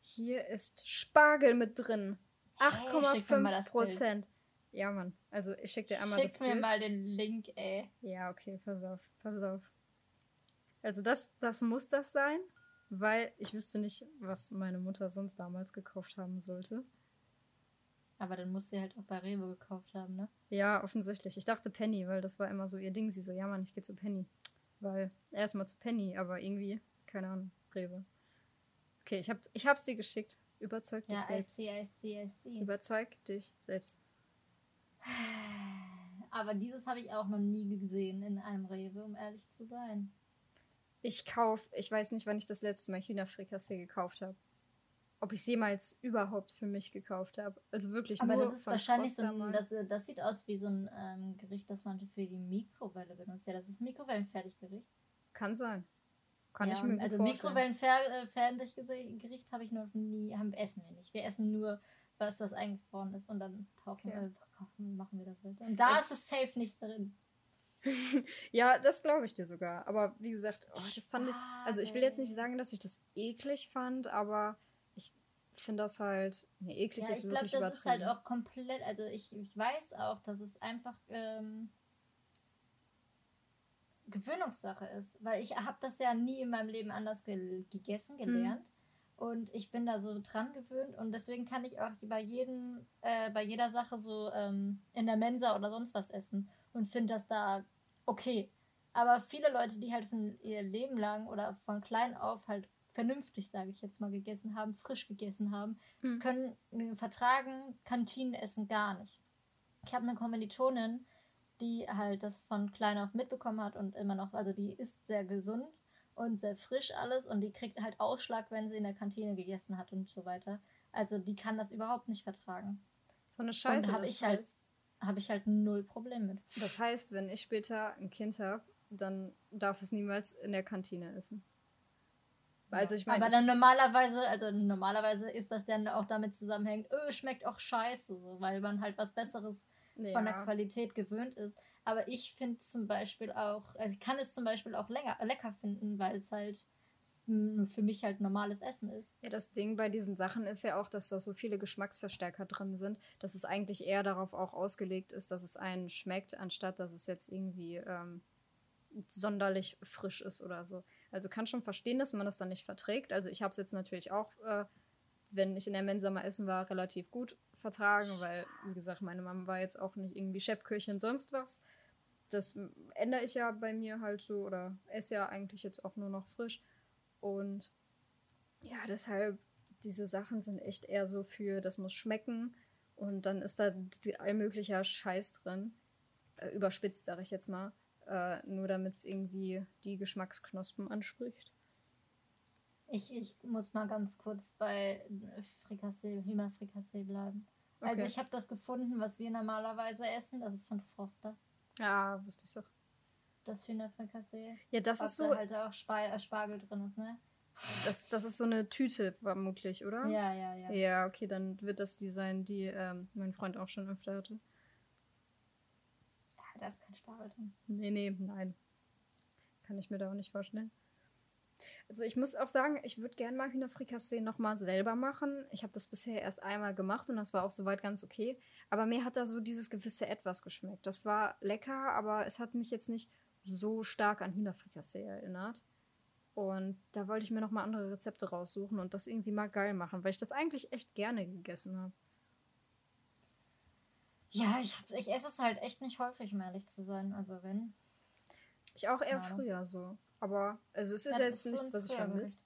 Hier ist Spargel mit drin. 8,5 Prozent. Ja, Mann. Also ich schicke dir einmal
schick das Bild. Schick mir mal den Link, ey.
Ja, okay, pass auf, pass auf. Also das, das muss das sein, weil ich wüsste nicht, was meine Mutter sonst damals gekauft haben sollte.
Aber dann muss sie halt auch bei Rewe gekauft haben, ne?
Ja, offensichtlich. Ich dachte Penny, weil das war immer so ihr Ding. Sie so, ja Mann, ich gehe zu Penny. Weil erstmal zu Penny, aber irgendwie, keine Ahnung, Rewe. Okay, ich, hab, ich hab's dir geschickt. Überzeug dich ja, selbst. I see, I see, I see. Überzeug dich selbst. [sighs]
Aber dieses habe ich auch noch nie gesehen in einem Rewe, um ehrlich zu sein.
Ich kaufe, ich weiß nicht, wann ich das letzte Mal Hühnerfrikassee gekauft habe ob ich es jemals überhaupt für mich gekauft habe. Also wirklich
Aber nur das ist wahrscheinlich so ein, das, das sieht aus wie so ein ähm, Gericht, das man für die Mikrowelle benutzt. Ja, das ist Mikrowellenfertiggericht.
Kann sein. Kann
ja, ich mir gut Also Mikrowellenfertiggericht habe ich noch nie, haben, essen wir nicht. Wir essen nur was, was eingefroren ist und dann tauchen, okay. äh, machen wir das weiter. Und da ja. ist es safe nicht drin. [laughs]
ja, das glaube ich dir sogar. Aber wie gesagt, oh, das fand ich. Also ich will jetzt nicht sagen, dass ich das eklig fand, aber finde das halt. Nee, eklig ja, ist ich
glaube, das ist halt auch komplett. Also ich, ich weiß auch, dass es einfach ähm, Gewöhnungssache ist. Weil ich habe das ja nie in meinem Leben anders ge gegessen, hm. gelernt. Hm. Und ich bin da so dran gewöhnt und deswegen kann ich auch bei jedem, äh, bei jeder Sache so ähm, in der Mensa oder sonst was essen und finde das da okay. Aber viele Leute, die halt von ihr Leben lang oder von klein auf halt vernünftig, sage ich jetzt mal, gegessen haben, frisch gegessen haben, mhm. können vertragen Kantinenessen gar nicht. Ich habe eine Kommilitonin, die halt das von klein auf mitbekommen hat und immer noch, also die ist sehr gesund und sehr frisch alles und die kriegt halt Ausschlag, wenn sie in der Kantine gegessen hat und so weiter. Also die kann das überhaupt nicht vertragen. So eine Scheiße. Und habe ich halt habe ich halt null Problem mit.
Das heißt, wenn ich später ein Kind habe, dann darf es niemals in der Kantine essen.
Also ich meine, aber dann normalerweise, also normalerweise ist das dann auch damit zusammenhängt, öh, schmeckt auch scheiße, so, weil man halt was Besseres ja. von der Qualität gewöhnt ist. Aber ich finde zum Beispiel auch, also ich kann es zum Beispiel auch länger, lecker finden, weil es halt für mich halt normales Essen ist.
Ja, das Ding bei diesen Sachen ist ja auch, dass da so viele Geschmacksverstärker drin sind, dass es eigentlich eher darauf auch ausgelegt ist, dass es einen schmeckt, anstatt dass es jetzt irgendwie ähm, sonderlich frisch ist oder so. Also kann schon verstehen, dass man das dann nicht verträgt. Also ich habe es jetzt natürlich auch, äh, wenn ich in der Mensa mal essen war, relativ gut vertragen, weil, wie gesagt, meine Mama war jetzt auch nicht irgendwie Chefköchin sonst was. Das ändere ich ja bei mir halt so oder esse ja eigentlich jetzt auch nur noch frisch. Und ja, deshalb, diese Sachen sind echt eher so für, das muss schmecken. Und dann ist da allmöglicher Scheiß drin. Äh, überspitzt, sage ich jetzt mal. Äh, nur damit es irgendwie die Geschmacksknospen anspricht.
Ich, ich muss mal ganz kurz bei Frikassee, Hühnerfrikassee bleiben. Also okay. Also ich habe das gefunden, was wir normalerweise essen. Das ist von Froster.
Ja, wusste ich so.
Das Hühnerfrikassee.
Ja, das ist so.
Da halt auch Sp äh, Spargel drin ist, ne?
Das, das ist so eine Tüte vermutlich, oder?
Ja, ja, ja.
Ja, okay, dann wird das die sein, die ähm, mein Freund auch schon öfter hatte
da ist kein Spargel drin.
Nee, nee, nein. Kann ich mir da auch nicht vorstellen. Also ich muss auch sagen, ich würde gerne mal Hühnerfrikassee nochmal selber machen. Ich habe das bisher erst einmal gemacht und das war auch soweit ganz okay. Aber mir hat da so dieses gewisse Etwas geschmeckt. Das war lecker, aber es hat mich jetzt nicht so stark an Hühnerfrikassee erinnert. Und da wollte ich mir nochmal andere Rezepte raussuchen und das irgendwie mal geil machen, weil ich das eigentlich echt gerne gegessen habe.
Ja, ich, hab's, ich esse es halt echt nicht häufig, um ehrlich zu sein. Also wenn.
Ich auch eher Keine. früher so. Aber also es ist ja, jetzt nichts, was ich vermisse.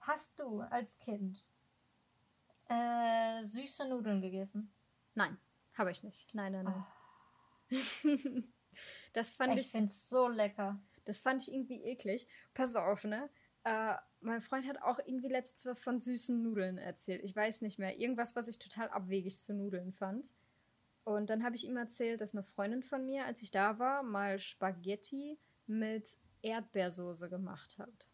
Hast du als Kind äh, süße Nudeln gegessen?
Nein, habe ich nicht. Nein, nein, nein. Oh. [laughs] das fand ich.
Ich finde es so lecker.
Das fand ich irgendwie eklig. Pass auf, ne? Äh, mein Freund hat auch irgendwie letztens was von süßen Nudeln erzählt. Ich weiß nicht mehr. Irgendwas, was ich total abwegig zu Nudeln fand. Und dann habe ich ihm erzählt, dass eine Freundin von mir, als ich da war, mal Spaghetti mit Erdbeersoße gemacht hat.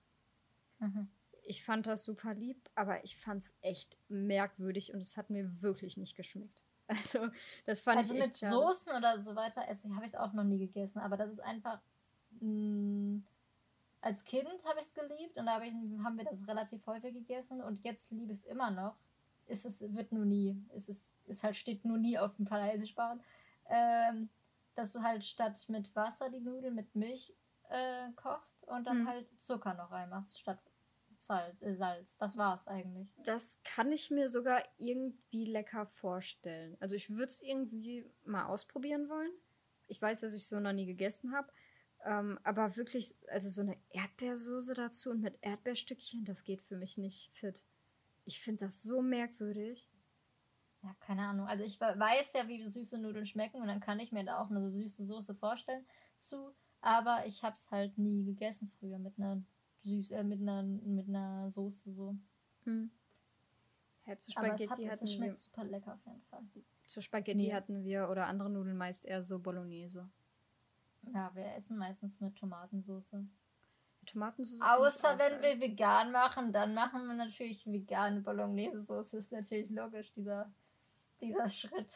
Mhm. Ich fand das super lieb, aber ich fand es echt merkwürdig und es hat mir wirklich nicht geschmeckt. Also, das fand
also
ich echt
mit schade. Soßen oder so weiter habe ich es auch noch nie gegessen, aber das ist einfach. Mh, mm, als Kind habe ich es geliebt und da hab ich, haben wir das relativ häufig gegessen und jetzt liebe ich es immer noch. Ist es wird nur nie, ist es ist halt steht nur nie auf dem Palaisischbahn, ähm, dass du halt statt mit Wasser die Nudeln mit Milch äh, kochst und dann hm. halt Zucker noch reinmachst statt Salz, äh, Salz. Das war's eigentlich.
Das kann ich mir sogar irgendwie lecker vorstellen. Also ich würde es irgendwie mal ausprobieren wollen. Ich weiß, dass ich so noch nie gegessen habe. Ähm, aber wirklich, also so eine Erdbeersoße dazu und mit Erdbeerstückchen, das geht für mich nicht fit. Ich finde das so merkwürdig.
Ja, keine Ahnung. Also ich weiß ja, wie süße Nudeln schmecken und dann kann ich mir da auch eine süße Soße vorstellen zu. Aber ich habe es halt nie gegessen früher mit einer süß, äh, mit einer mit einer Soße so. Hm. Ja, zu Spaghetti Aber es, hat, hatten es schmeckt wir, super lecker auf jeden Fall.
Zu Spaghetti nee. hatten wir oder andere Nudeln meist eher so Bolognese.
Ja, wir essen meistens mit Tomatensauce.
Tomatensauce.
Außer wenn geil. wir vegan machen, dann machen wir natürlich vegane Bolognese-Sauce. Ist natürlich logisch, dieser, dieser Schritt.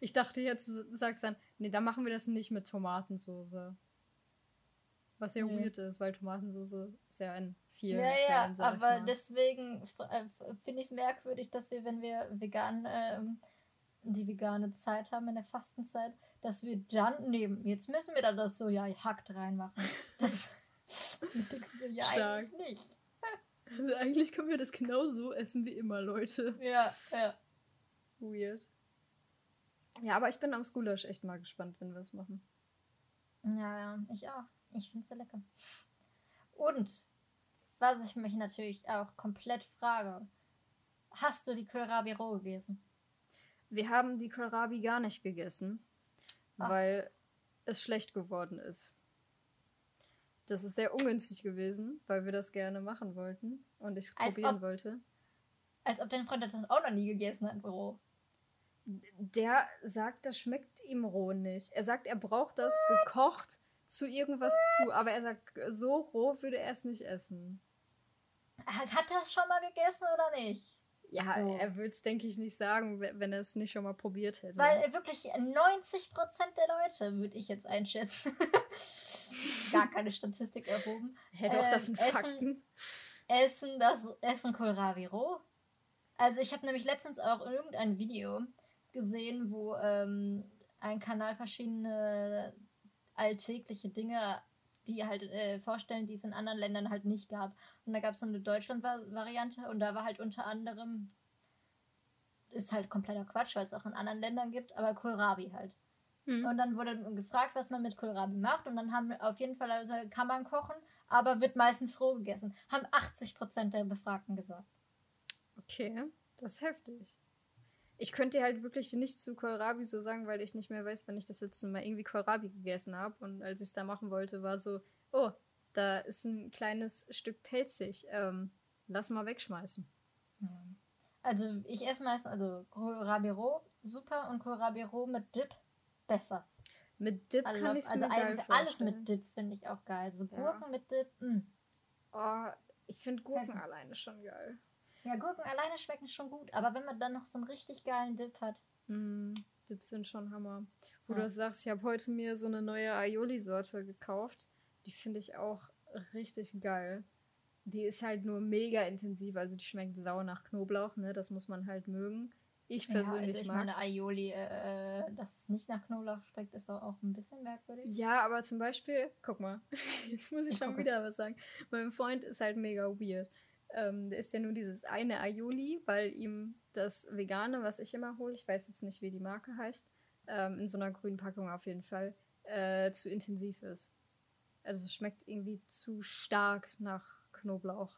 Ich dachte jetzt, du sagst dann, nee, dann machen wir das nicht mit Tomatensauce. Was ja nee. weird ist, weil Tomatensauce ist ja in vielen ja,
Ja, aber deswegen äh, finde ich es merkwürdig, dass wir, wenn wir vegan, äh, die vegane Zeit haben, in der Fastenzeit, dass wir dann nehmen, jetzt müssen wir da das [laughs] Soja hackt reinmachen. Das,
ja, Stark. eigentlich nicht. Also eigentlich können wir das genauso essen wie immer, Leute.
Ja, ja.
Weird. Ja, aber ich bin aufs Gulasch echt mal gespannt, wenn wir es machen.
Ja, ja, ich auch. Ich finde es sehr lecker. Und, was ich mich natürlich auch komplett frage, hast du die Kohlrabi roh gegessen?
Wir haben die Kohlrabi gar nicht gegessen, Ach. weil es schlecht geworden ist. Das ist sehr ungünstig gewesen, weil wir das gerne machen wollten und ich als probieren ob, wollte.
Als ob dein Freund das auch noch nie gegessen hat, roh.
Der sagt, das schmeckt ihm roh nicht. Er sagt, er braucht das gekocht zu irgendwas zu, aber er sagt, so roh würde er es nicht essen.
Hat, hat er es schon mal gegessen oder nicht?
Ja, oh. er würde es, denke ich, nicht sagen, wenn er es nicht schon mal probiert hätte.
Weil wirklich 90% der Leute, würde ich jetzt einschätzen, [laughs] gar keine Statistik erhoben. Hätte auch das in ähm, Fakten. Essen, das Essen Kohlrabi roh. Also ich habe nämlich letztens auch irgendein Video gesehen, wo ähm, ein Kanal verschiedene alltägliche Dinge, die halt äh, vorstellen, die es in anderen Ländern halt nicht gab. Und da gab es so eine Deutschland-Variante und da war halt unter anderem, ist halt kompletter Quatsch, weil es auch in anderen Ländern gibt, aber Kohlrabi halt. Mhm. Und dann wurde gefragt, was man mit Kohlrabi macht und dann haben auf jeden Fall, also kann man kochen, aber wird meistens roh gegessen. Haben 80% der Befragten gesagt.
Okay, das ist heftig. Ich könnte halt wirklich nicht zu Kohlrabi so sagen, weil ich nicht mehr weiß, wann ich das letzte Mal irgendwie Kohlrabi gegessen habe. Und als ich es da machen wollte, war so, oh, da ist ein kleines Stück pelzig. Ähm, lass mal wegschmeißen.
Also ich esse meistens, also Kohlrabi roh, super und Kohlrabi roh mit Dip besser. Mit Dip also, kann ich Also mir geil alles mit Dip finde ich auch geil. So Gurken ja. mit Dip, mh. Mm.
Oh, ich finde Gurken halt. alleine schon geil.
Ja, Gurken alleine schmecken schon gut, aber wenn man dann noch so einen richtig geilen Dip hat.
Mm, Dips sind schon Hammer. Wo ja. du sagst, ich habe heute mir so eine neue Aioli-Sorte gekauft. Die finde ich auch richtig geil. Die ist halt nur mega intensiv, also die schmeckt sau nach Knoblauch, ne? Das muss man halt mögen. Ich persönlich
ja, also ich meine Aioli, äh, äh, dass es nicht nach Knoblauch schmeckt, ist doch auch ein bisschen merkwürdig.
Ja, aber zum Beispiel, guck mal, [laughs] jetzt muss ich, ich schon gucke. wieder was sagen. Mein Freund ist halt mega weird. Ähm, der ist ja nur dieses eine Aioli, weil ihm das Vegane, was ich immer hole, ich weiß jetzt nicht, wie die Marke heißt, ähm, in so einer grünen Packung auf jeden Fall, äh, zu intensiv ist. Also es schmeckt irgendwie zu stark nach Knoblauch.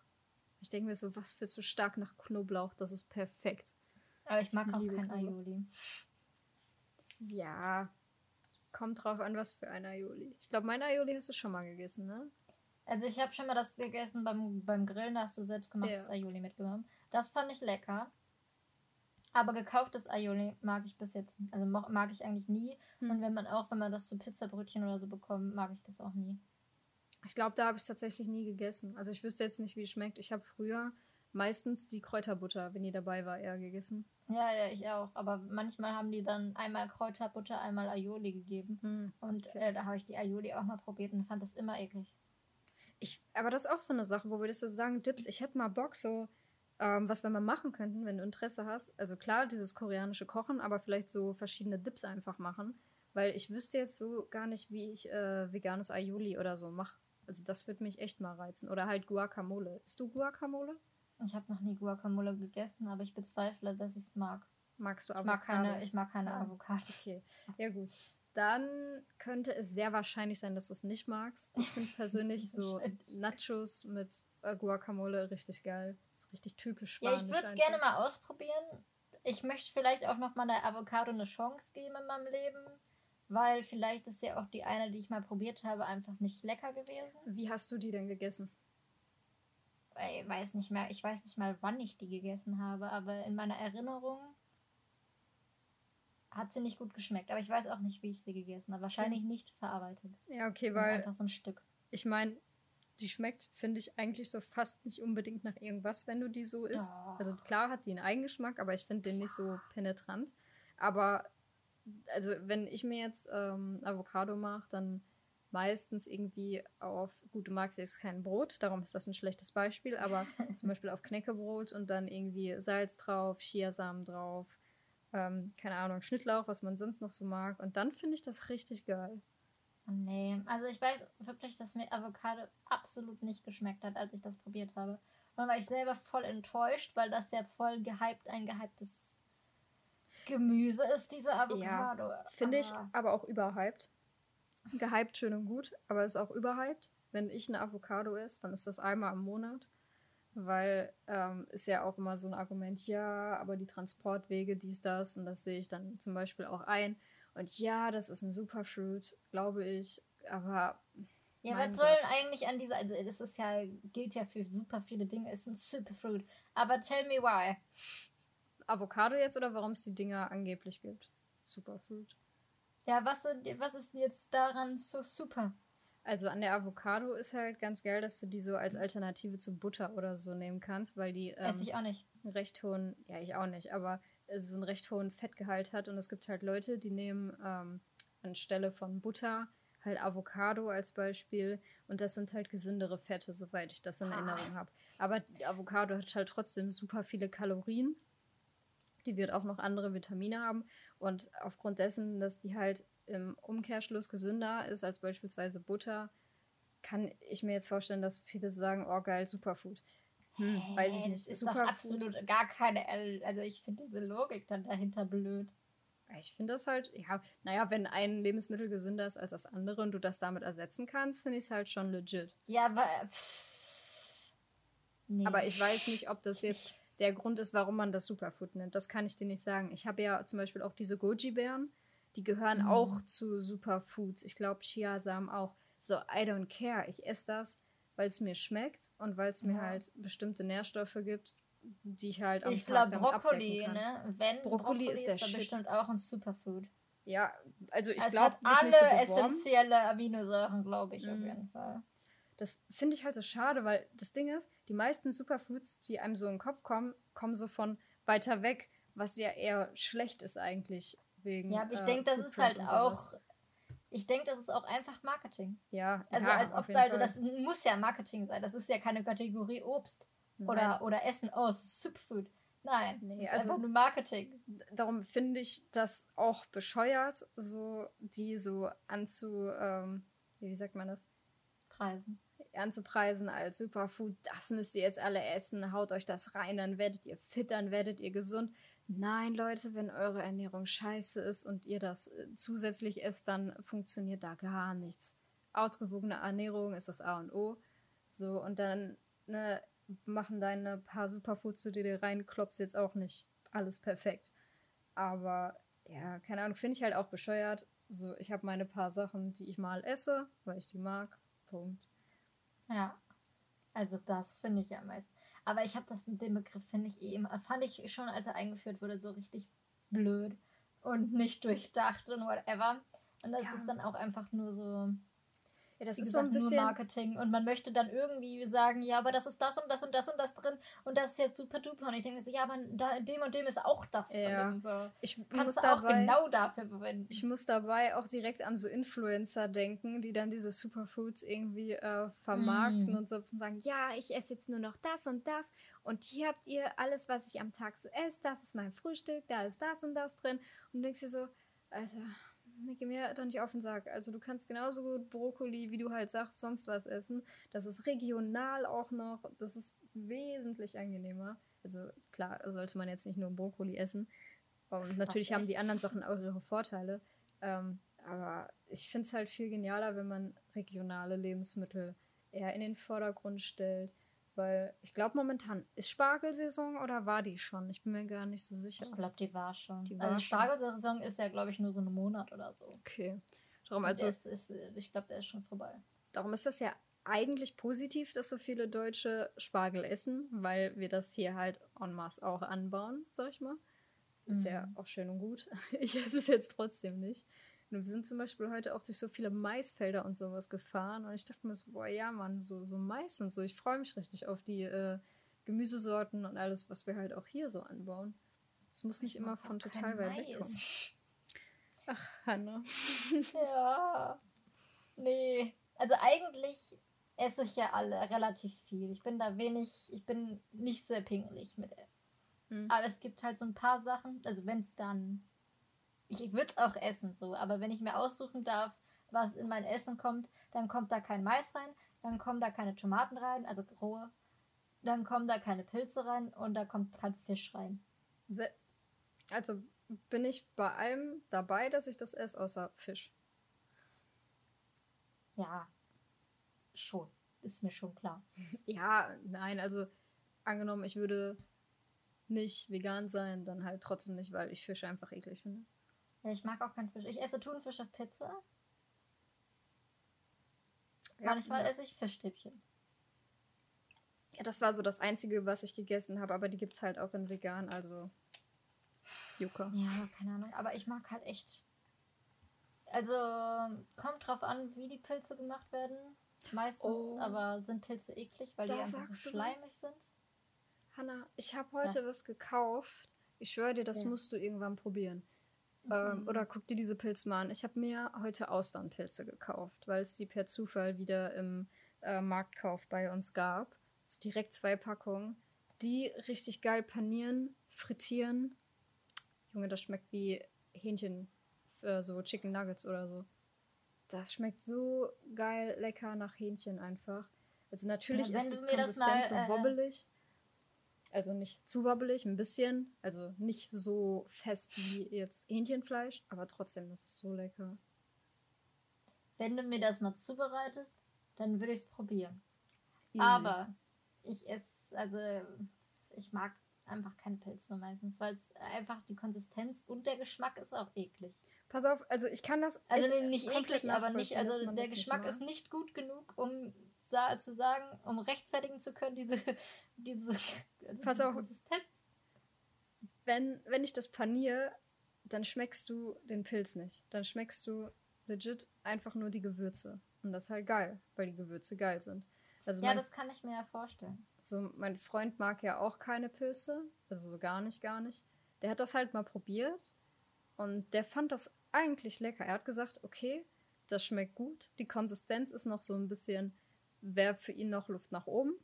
Ich denke mir so, was für zu stark nach Knoblauch, das ist perfekt.
Aber ich mag ich auch kein Aioli.
Ja, kommt drauf an, was für ein Aioli. Ich glaube, mein Aioli hast du schon mal gegessen, ne?
Also ich habe schon mal das gegessen beim, beim Grillen, da hast du selbst gemachtes ja. Aioli mitgenommen. Das fand ich lecker. Aber gekauftes Aioli mag ich bis jetzt, also mag ich eigentlich nie. Hm. Und wenn man auch, wenn man das zu Pizzabrötchen oder so bekommt, mag ich das auch nie.
Ich glaube, da habe ich es tatsächlich nie gegessen. Also ich wüsste jetzt nicht, wie es schmeckt. Ich habe früher meistens die Kräuterbutter, wenn die dabei war, eher gegessen.
Ja, ja, ich auch. Aber manchmal haben die dann einmal Kräuterbutter, einmal Aioli gegeben. Hm. Und äh, da habe ich die Aioli auch mal probiert und fand das immer eklig.
Ich, aber das ist auch so eine Sache, wo wir das so sagen, Dips, ich hätte mal Bock, so, ähm, was wir mal machen könnten, wenn du Interesse hast. Also klar, dieses koreanische Kochen, aber vielleicht so verschiedene Dips einfach machen. Weil ich wüsste jetzt so gar nicht, wie ich äh, veganes Aioli oder so mache. Also das würde mich echt mal reizen. Oder halt Guacamole. Ist du Guacamole?
Ich habe noch nie Guacamole gegessen, aber ich bezweifle, dass ich es mag. Magst du Avocado? Ich mag keine, ich mag keine ja. Avocado.
Okay, ja gut. Dann könnte es sehr wahrscheinlich sein, dass du es nicht magst. Ich finde [laughs] persönlich so Nachos mit äh, Guacamole richtig geil. Das ist richtig typisch
spanisch. Ja, ich würde es gerne mal ausprobieren. Ich möchte vielleicht auch noch mal der Avocado eine Chance geben in meinem Leben, weil vielleicht ist ja auch die eine, die ich mal probiert habe, einfach nicht lecker gewesen.
Wie hast du die denn gegessen?
Ich weiß nicht mehr, ich weiß nicht mal, wann ich die gegessen habe, aber in meiner Erinnerung hat sie nicht gut geschmeckt. Aber ich weiß auch nicht, wie ich sie gegessen habe. Wahrscheinlich nicht verarbeitet. Ja, okay, weil.
Einfach so ein Stück. Ich meine, die schmeckt, finde ich, eigentlich so fast nicht unbedingt nach irgendwas, wenn du die so isst. Oh. Also klar hat die einen Eigengeschmack, aber ich finde den nicht so penetrant. Aber also wenn ich mir jetzt ähm, Avocado mache, dann meistens irgendwie auf, gut, du magst jetzt kein Brot, darum ist das ein schlechtes Beispiel, aber [laughs] zum Beispiel auf Knäckebrot und dann irgendwie Salz drauf, Chiasamen drauf, ähm, keine Ahnung, Schnittlauch, was man sonst noch so mag. Und dann finde ich das richtig geil.
Nee, also ich weiß wirklich, dass mir Avocado absolut nicht geschmeckt hat, als ich das probiert habe. Und war ich selber voll enttäuscht, weil das ja voll gehypt, ein gehyptes Gemüse ist, diese Avocado.
Ja, finde ich aber auch überhyped. Gehypt schön und gut, aber ist auch überhyped. Wenn ich eine Avocado esse, dann ist das einmal im Monat. Weil ähm, ist ja auch immer so ein Argument, ja, aber die Transportwege, dies, das, und das sehe ich dann zum Beispiel auch ein. Und ja, das ist ein Superfruit, glaube ich, aber.
Ja, was soll denn eigentlich an dieser, also das ist ja, gilt ja für super viele Dinge, ist ein Superfruit. Aber tell me why.
Avocado jetzt oder warum es die Dinger angeblich gibt? Superfruit.
Ja, was, was ist jetzt daran so super?
Also an der Avocado ist halt ganz geil, dass du die so als Alternative zu Butter oder so nehmen kannst, weil die ähm, Ess ich auch nicht. einen recht hohen, ja ich auch nicht, aber äh, so einen recht hohen Fettgehalt hat und es gibt halt Leute, die nehmen ähm, anstelle von Butter halt Avocado als Beispiel und das sind halt gesündere Fette, soweit ich das in ah. Erinnerung habe. Aber die Avocado hat halt trotzdem super viele Kalorien. Die wird auch noch andere Vitamine haben und aufgrund dessen, dass die halt im Umkehrschluss gesünder ist als beispielsweise Butter, kann ich mir jetzt vorstellen, dass viele sagen, oh geil, Superfood. Hm, hey, weiß ich
nicht. Ist Superfood. doch absolut gar keine, also ich finde diese Logik dann dahinter blöd.
Ich finde das halt, ja, naja, wenn ein Lebensmittel gesünder ist als das andere und du das damit ersetzen kannst, finde ich es halt schon legit. Ja, aber. Pff, nee. Aber ich weiß nicht, ob das jetzt der Grund ist, warum man das Superfood nennt. Das kann ich dir nicht sagen. Ich habe ja zum Beispiel auch diese Goji-Beeren. Die gehören mhm. auch zu Superfoods. Ich glaube, Chiasamen auch. So, I don't care. Ich esse das, weil es mir schmeckt und weil es mir ja. halt bestimmte Nährstoffe gibt, die ich halt am Ich glaube, Brokkoli, ne? Wenn
Brokkoli, Brokkoli ist, der ist Shit. bestimmt auch ein Superfood.
Ja, also ich glaube,
alle so essentielle Aminosäuren, glaube ich, mhm. auf jeden Fall.
Das finde ich halt so schade, weil das Ding ist, die meisten Superfoods, die einem so in den Kopf kommen, kommen so von weiter weg, was ja eher schlecht ist eigentlich. Wegen, ja, aber ich äh, denke,
das ist halt auch. Ich denke, das ist auch einfach Marketing. Ja, also ja, als ob da, also das muss ja Marketing sein. Das ist ja keine Kategorie Obst oder, oder Essen. Oh, es ist Superfood. Nein, nee,
also einfach nur Marketing. Darum finde ich das auch bescheuert, so die so anzu, ähm, wie sagt man das? Preisen. Anzupreisen als Superfood. Das müsst ihr jetzt alle essen. Haut euch das rein, dann werdet ihr fit, dann werdet ihr gesund. Nein, Leute, wenn eure Ernährung scheiße ist und ihr das äh, zusätzlich esst, dann funktioniert da gar nichts. Ausgewogene Ernährung ist das A und O. So, und dann ne, machen deine paar Superfoods, du dir reinkloppst, jetzt auch nicht alles perfekt. Aber ja, keine Ahnung, finde ich halt auch bescheuert. So, ich habe meine paar Sachen, die ich mal esse, weil ich die mag. Punkt.
Ja, also das finde ich ja meist. Aber ich habe das mit dem Begriff, finde ich eh immer, fand ich schon, als er eingeführt wurde, so richtig blöd und nicht durchdacht und whatever. Und das ja. ist dann auch einfach nur so. Ja, das Wie ist gesagt, so ein bisschen nur Marketing und man möchte dann irgendwie sagen, ja, aber das ist das und das und das und das drin und das ist jetzt super duper und ich denke so, ja, aber da in dem und dem ist auch das ja. drin. So. Ich Kannst
muss dabei, auch genau dafür verwenden. Ich muss dabei auch direkt an so Influencer denken, die dann diese Superfoods irgendwie äh, vermarkten mm. und so und sagen, ja, ich esse jetzt nur noch das und das und hier habt ihr alles, was ich am Tag so esse, das ist mein Frühstück, da ist das und das drin und du denkst dir so, also geh mir dann nicht auf den Sack. Also du kannst genauso gut Brokkoli, wie du halt sagst, sonst was essen. Das ist regional auch noch. Das ist wesentlich angenehmer. Also klar, sollte man jetzt nicht nur Brokkoli essen. Und natürlich haben die anderen Sachen auch ihre Vorteile. Ähm, aber ich finde es halt viel genialer, wenn man regionale Lebensmittel eher in den Vordergrund stellt. Weil ich glaube, momentan ist Spargelsaison oder war die schon? Ich bin mir gar nicht so sicher.
Ich glaube, die war schon. Die also war also Spargelsaison ist ja, glaube ich, nur so einen Monat oder so. Okay. Darum also. Ist, ist, ich glaube, der ist schon vorbei.
Darum ist das ja eigentlich positiv, dass so viele Deutsche Spargel essen, weil wir das hier halt en masse auch anbauen, sag ich mal. Ist mhm. ja auch schön und gut. [laughs] Ich esse es jetzt trotzdem nicht. Und wir sind zum Beispiel heute auch durch so viele Maisfelder und sowas gefahren. Und ich dachte mir so, boah, ja, Mann, so, so Mais und so. Ich freue mich richtig auf die äh, Gemüsesorten und alles, was wir halt auch hier so anbauen. Es muss nicht immer von total weit weg kommen. [laughs] Ach, Hanna. [laughs]
ja. Nee. Also eigentlich esse ich ja alle relativ viel. Ich bin da wenig, ich bin nicht sehr pingelig mit. Mhm. Aber es gibt halt so ein paar Sachen, also wenn es dann ich würde es auch essen so, aber wenn ich mir aussuchen darf, was in mein Essen kommt, dann kommt da kein Mais rein, dann kommen da keine Tomaten rein, also rohe, dann kommen da keine Pilze rein und da kommt kein Fisch rein.
Also bin ich bei allem dabei, dass ich das esse, außer Fisch.
Ja, schon. Ist mir schon klar. [laughs]
ja, nein, also angenommen, ich würde nicht vegan sein, dann halt trotzdem nicht, weil ich Fisch einfach eklig finde.
Ja, ich mag auch keinen Fisch. Ich esse Thunfisch auf Pizza. Ja, Manchmal ja. esse ich Fischstäbchen.
Ja, das war so das Einzige, was ich gegessen habe, aber die gibt es halt auch in vegan, also
Jucker. Ja, keine Ahnung. Aber ich mag halt echt. Also kommt drauf an, wie die Pilze gemacht werden. Meistens oh. aber sind Pilze eklig, weil da die einfach so schleimig sind.
Hanna, ich habe heute ja. was gekauft. Ich schwöre dir, das ja. musst du irgendwann probieren. Ähm, oder guck dir diese Pilze mal an. Ich habe mir heute Austernpilze gekauft, weil es die per Zufall wieder im äh, Marktkauf bei uns gab. Also direkt zwei Packungen. Die richtig geil panieren, frittieren. Junge, das schmeckt wie Hähnchen, äh, so Chicken Nuggets oder so. Das schmeckt so geil lecker nach Hähnchen einfach. Also natürlich ja, ist die Konsistenz mal, äh, so wobbelig. Also nicht zu wobbelig, ein bisschen. Also nicht so fest wie jetzt Hähnchenfleisch, aber trotzdem ist es so lecker.
Wenn du mir das mal zubereitest, dann würde ich es probieren. Easy. Aber ich esse, also ich mag einfach keine Pilze meistens, weil es einfach die Konsistenz und der Geschmack ist auch eklig.
Pass auf, also ich kann das.
Also nicht eklig, aber nicht, also der Geschmack ist nicht gut genug, um zu sagen, um rechtfertigen zu können, diese, [laughs] diese also Pass auf.
Konsistenz. Wenn, wenn ich das paniere, dann schmeckst du den Pilz nicht. Dann schmeckst du legit einfach nur die Gewürze. Und das ist halt geil, weil die Gewürze geil sind.
Also ja, das kann ich mir ja vorstellen.
So, mein Freund mag ja auch keine Pilze. Also so gar nicht, gar nicht. Der hat das halt mal probiert. Und der fand das eigentlich lecker. Er hat gesagt, okay, das schmeckt gut. Die Konsistenz ist noch so ein bisschen wäre für ihn noch Luft nach oben.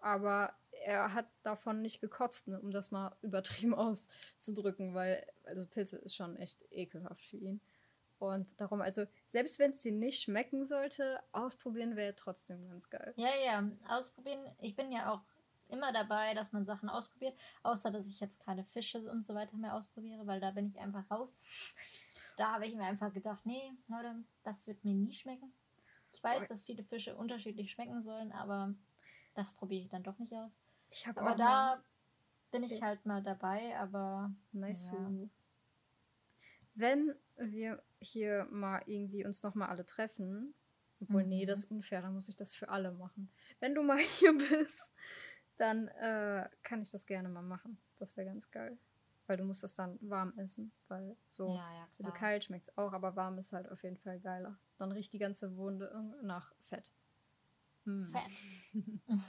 Aber er hat davon nicht gekotzt, ne, um das mal [laughs] übertrieben auszudrücken, weil also Pilze ist schon echt ekelhaft für ihn. Und darum, also selbst wenn es dir nicht schmecken sollte, ausprobieren wäre trotzdem ganz geil.
Ja, ja, ausprobieren. Ich bin ja auch immer dabei, dass man Sachen ausprobiert, außer dass ich jetzt keine Fische und so weiter mehr ausprobiere, weil da bin ich einfach raus. Da habe ich mir einfach gedacht, nee, Leute, das wird mir nie schmecken. Ich weiß, dass viele Fische unterschiedlich schmecken sollen, aber das probiere ich dann doch nicht aus. Ich aber da bin ich halt mal dabei, aber. Nice. Ja.
Wenn wir hier mal irgendwie uns nochmal alle treffen, obwohl, mhm. nee, das ist unfair, dann muss ich das für alle machen. Wenn du mal [laughs] hier bist, dann äh, kann ich das gerne mal machen. Das wäre ganz geil. Weil du musst das dann warm essen, weil so,
Ja, ja,
also kalt schmeckt es auch, aber warm ist halt auf jeden Fall geiler. Dann riecht die ganze Wunde nach Fett. Mm.
Fett. [laughs]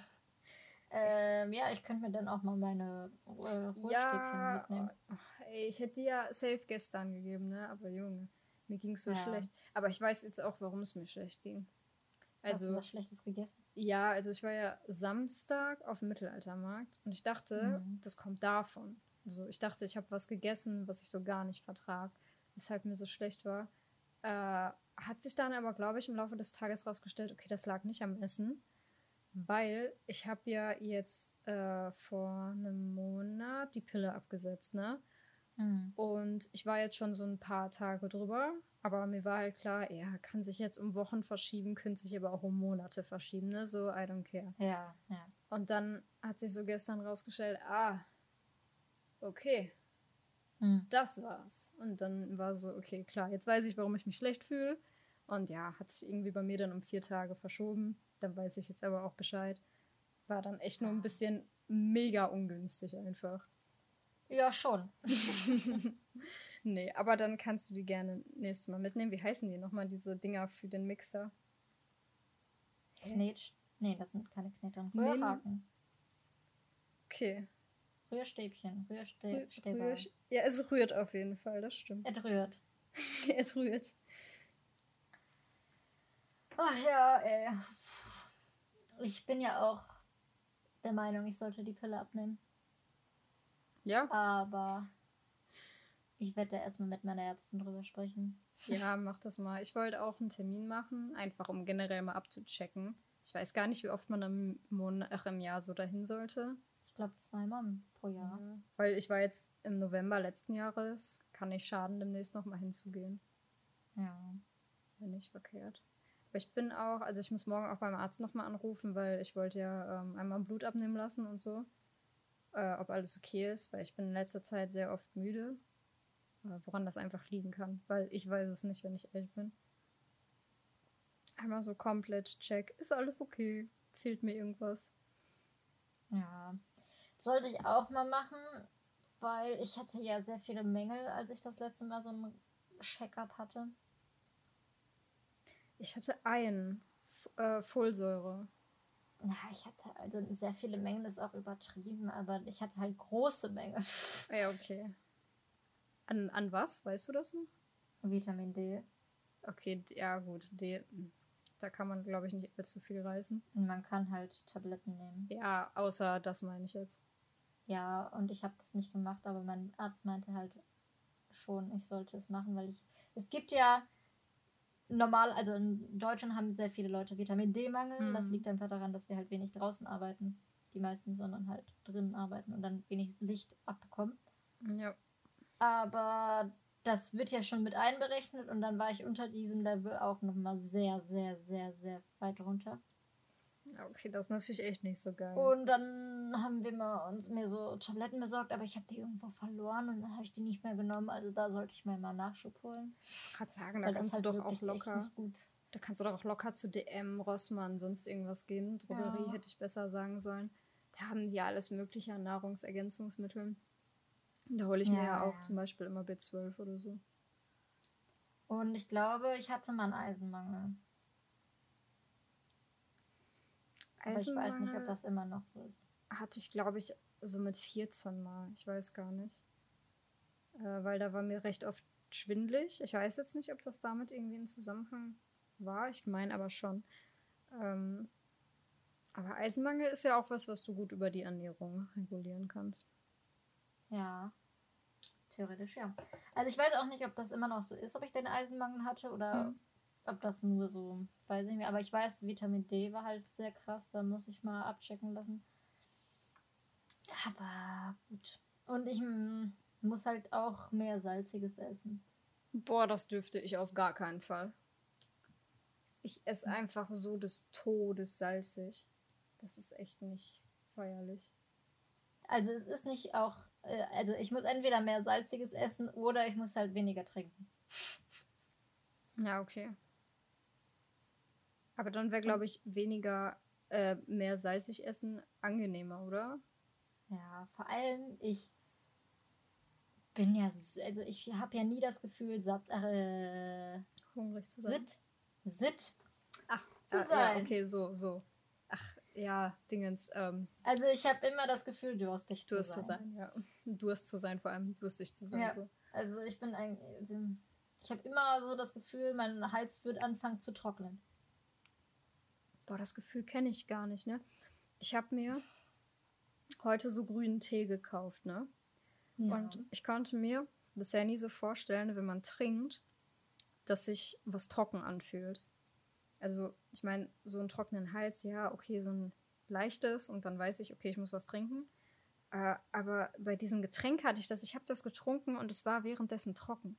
ähm, ja, ich könnte mir dann auch mal meine äh,
Ja,
mitnehmen.
ey, ich hätte dir ja safe gestern gegeben, ne? Aber Junge, mir ging es so
Ja.
schlecht. Aber ich weiß jetzt auch, warum es mir schlecht ging.
Hast du
Also,
was Schlechtes gegessen?
ja, also ich war ja Samstag auf dem Mittelaltermarkt und ich dachte,
Mhm.
das kommt davon. Also ich dachte, ich habe was gegessen, was ich so gar nicht vertrag, weshalb mir so schlecht war. Äh, hat sich dann aber, glaube ich, im Laufe des Tages rausgestellt, okay, das lag nicht am Essen, weil ich habe ja jetzt äh, vor einem Monat die Pille abgesetzt, ne?
Hm.
Und ich war jetzt schon so ein paar Tage drüber, aber mir war halt klar, ja, kann sich jetzt um Wochen verschieben, könnte sich aber auch um Monate verschieben, ne? So, I don't care.
Ja, ja.
Und dann hat sich so gestern rausgestellt, ah, okay,
Hm.
das war's. Und dann war so, okay, klar, jetzt weiß ich, warum ich mich schlecht fühle. Und ja, hat sich irgendwie bei mir dann um vier Tage verschoben. Dann weiß ich jetzt aber auch Bescheid. War dann echt nur ein bisschen mega ungünstig einfach.
Ja, schon. [laughs]
Nee, aber dann kannst du die gerne nächstes Mal mitnehmen. Wie heißen die nochmal, diese Dinger für den Mixer?
Knet. Nee, das sind keine Knetern.
Nee.
Rührhaken.
Okay.
Rührstäbchen.
Rühr-
Rührstäbe.
rühr- ja, es rührt auf jeden Fall, das stimmt.
Es rührt. [laughs]
es rührt.
Ach ja, ey. Ich bin ja auch der Meinung, ich sollte die Pille abnehmen.
Ja?
Aber ich werde da erstmal mit meiner Ärztin drüber sprechen.
Ja, mach das mal. Ich wollte auch einen Termin machen, einfach um generell mal abzuchecken. Ich weiß gar nicht, wie oft man im, Monat, ach, im Jahr so dahin sollte.
Ich glaube zweimal pro Jahr.
Ja. Weil ich war jetzt im November letzten Jahres. Kann nicht schaden, demnächst nochmal hinzugehen.
Ja.
Wäre nicht verkehrt. Aber ich bin auch, also ich muss morgen auch beim Arzt nochmal anrufen, weil ich wollte ja ähm, einmal Blut abnehmen lassen und so. Äh, ob alles okay ist, weil ich bin in letzter Zeit sehr oft müde. Äh, woran das einfach liegen kann, weil ich weiß es nicht, wenn ich ehrlich bin. Einmal so komplett check. Ist alles okay? Fehlt mir irgendwas?
Ja. Sollte ich auch mal machen, weil ich hatte ja sehr viele Mängel, als ich das letzte Mal so ein Check-up hatte.
Ich hatte einen. F äh, Folsäure.
Ja, ich hatte also sehr viele Mängel, ist auch übertrieben, aber ich hatte halt große Mängel.
Ja, okay. An, an was? Weißt du das noch?
Vitamin D.
Okay, ja gut. D da kann man, glaube ich, nicht allzu viel reißen.
Man kann halt Tabletten nehmen.
Ja, außer das meine ich jetzt.
Ja, und ich habe das nicht gemacht, aber mein Arzt meinte halt schon, ich sollte es machen, weil ich. Es gibt ja normal, also in Deutschland haben sehr viele Leute Vitamin D-Mangel.
Mhm.
Das liegt einfach daran, dass wir halt wenig draußen arbeiten. Die meisten, sondern halt drinnen arbeiten und dann wenig Licht abbekommen.
Ja.
Aber das wird ja schon mit einberechnet und dann war ich unter diesem Level auch nochmal sehr, sehr, sehr, sehr weit runter.
Ja, okay, das ist natürlich echt nicht so geil.
Und dann haben wir mal uns mir so Tabletten besorgt, aber ich habe die irgendwo verloren und dann habe ich die nicht mehr genommen. Also da sollte ich mir mal Nachschub holen.
ich kann sagen, da kannst
halt
du doch auch locker. Da kannst du doch auch locker zu DM, Rossmann, sonst irgendwas gehen. Drogerie
Ja.
hätte ich besser sagen sollen. Da haben die ja alles mögliche an Nahrungsergänzungsmitteln. Da hole ich mir
Ja,
ja auch
ja.
zum Beispiel immer B12 oder so.
Und ich glaube, ich hatte mal einen Eisenmangel. Aber ich weiß nicht, ob das immer noch so ist.
hatte ich, glaube ich, so mit 14 mal. Ich weiß gar nicht. Äh, weil da war mir recht oft schwindlig. Ich weiß jetzt nicht, ob das damit irgendwie in Zusammenhang war. Ich meine aber schon. Ähm, aber Eisenmangel ist ja auch was, was du gut über die Ernährung regulieren kannst.
Ja. Theoretisch ja. Also ich weiß auch nicht, ob das immer noch so ist, ob ich den Eisenmangel hatte oder
Hm.
Ob das nur so, weiß ich nicht mehr. Aber ich weiß, Vitamin D war halt sehr krass, da muss ich mal abchecken lassen. Aber gut. Und ich mm, muss halt auch mehr Salziges essen.
Boah, das dürfte ich auf gar keinen Fall. Ich esse einfach so des Todes salzig. Das ist echt nicht feierlich.
Also es ist nicht auch, äh, also ich muss entweder mehr Salziges essen oder ich muss halt weniger trinken.
Ja, okay. Aber dann wäre, glaube ich, weniger, äh, mehr salzig essen angenehmer, oder?
Ja, vor allem ich bin ja, also ich habe ja nie das Gefühl, satt, äh,
hungrig zu sein.
Sit, sit
Ach, zu ah, sein. Ja, okay, so, so. Ach, ja, Dingens. Ähm,
also ich habe immer das Gefühl, durstig
zu Durst sein. Durst zu sein, ja. Durst zu sein, vor allem durstig zu sein.
Ja,
so.
also ich bin ein, also ich habe immer so das Gefühl, mein Hals wird anfangen zu trocknen.
Boah, das Gefühl kenne ich gar nicht, ne? Ich habe mir heute so grünen Tee gekauft, ne? Ja. Und ich konnte mir bisher nie so vorstellen, wenn man trinkt, dass sich was trocken anfühlt. Also, ich meine, so einen trockenen Hals, ja, okay, so ein leichtes und dann weiß ich, okay, ich muss was trinken. Äh, aber bei diesem Getränk hatte ich das, ich habe das getrunken und es war währenddessen trocken.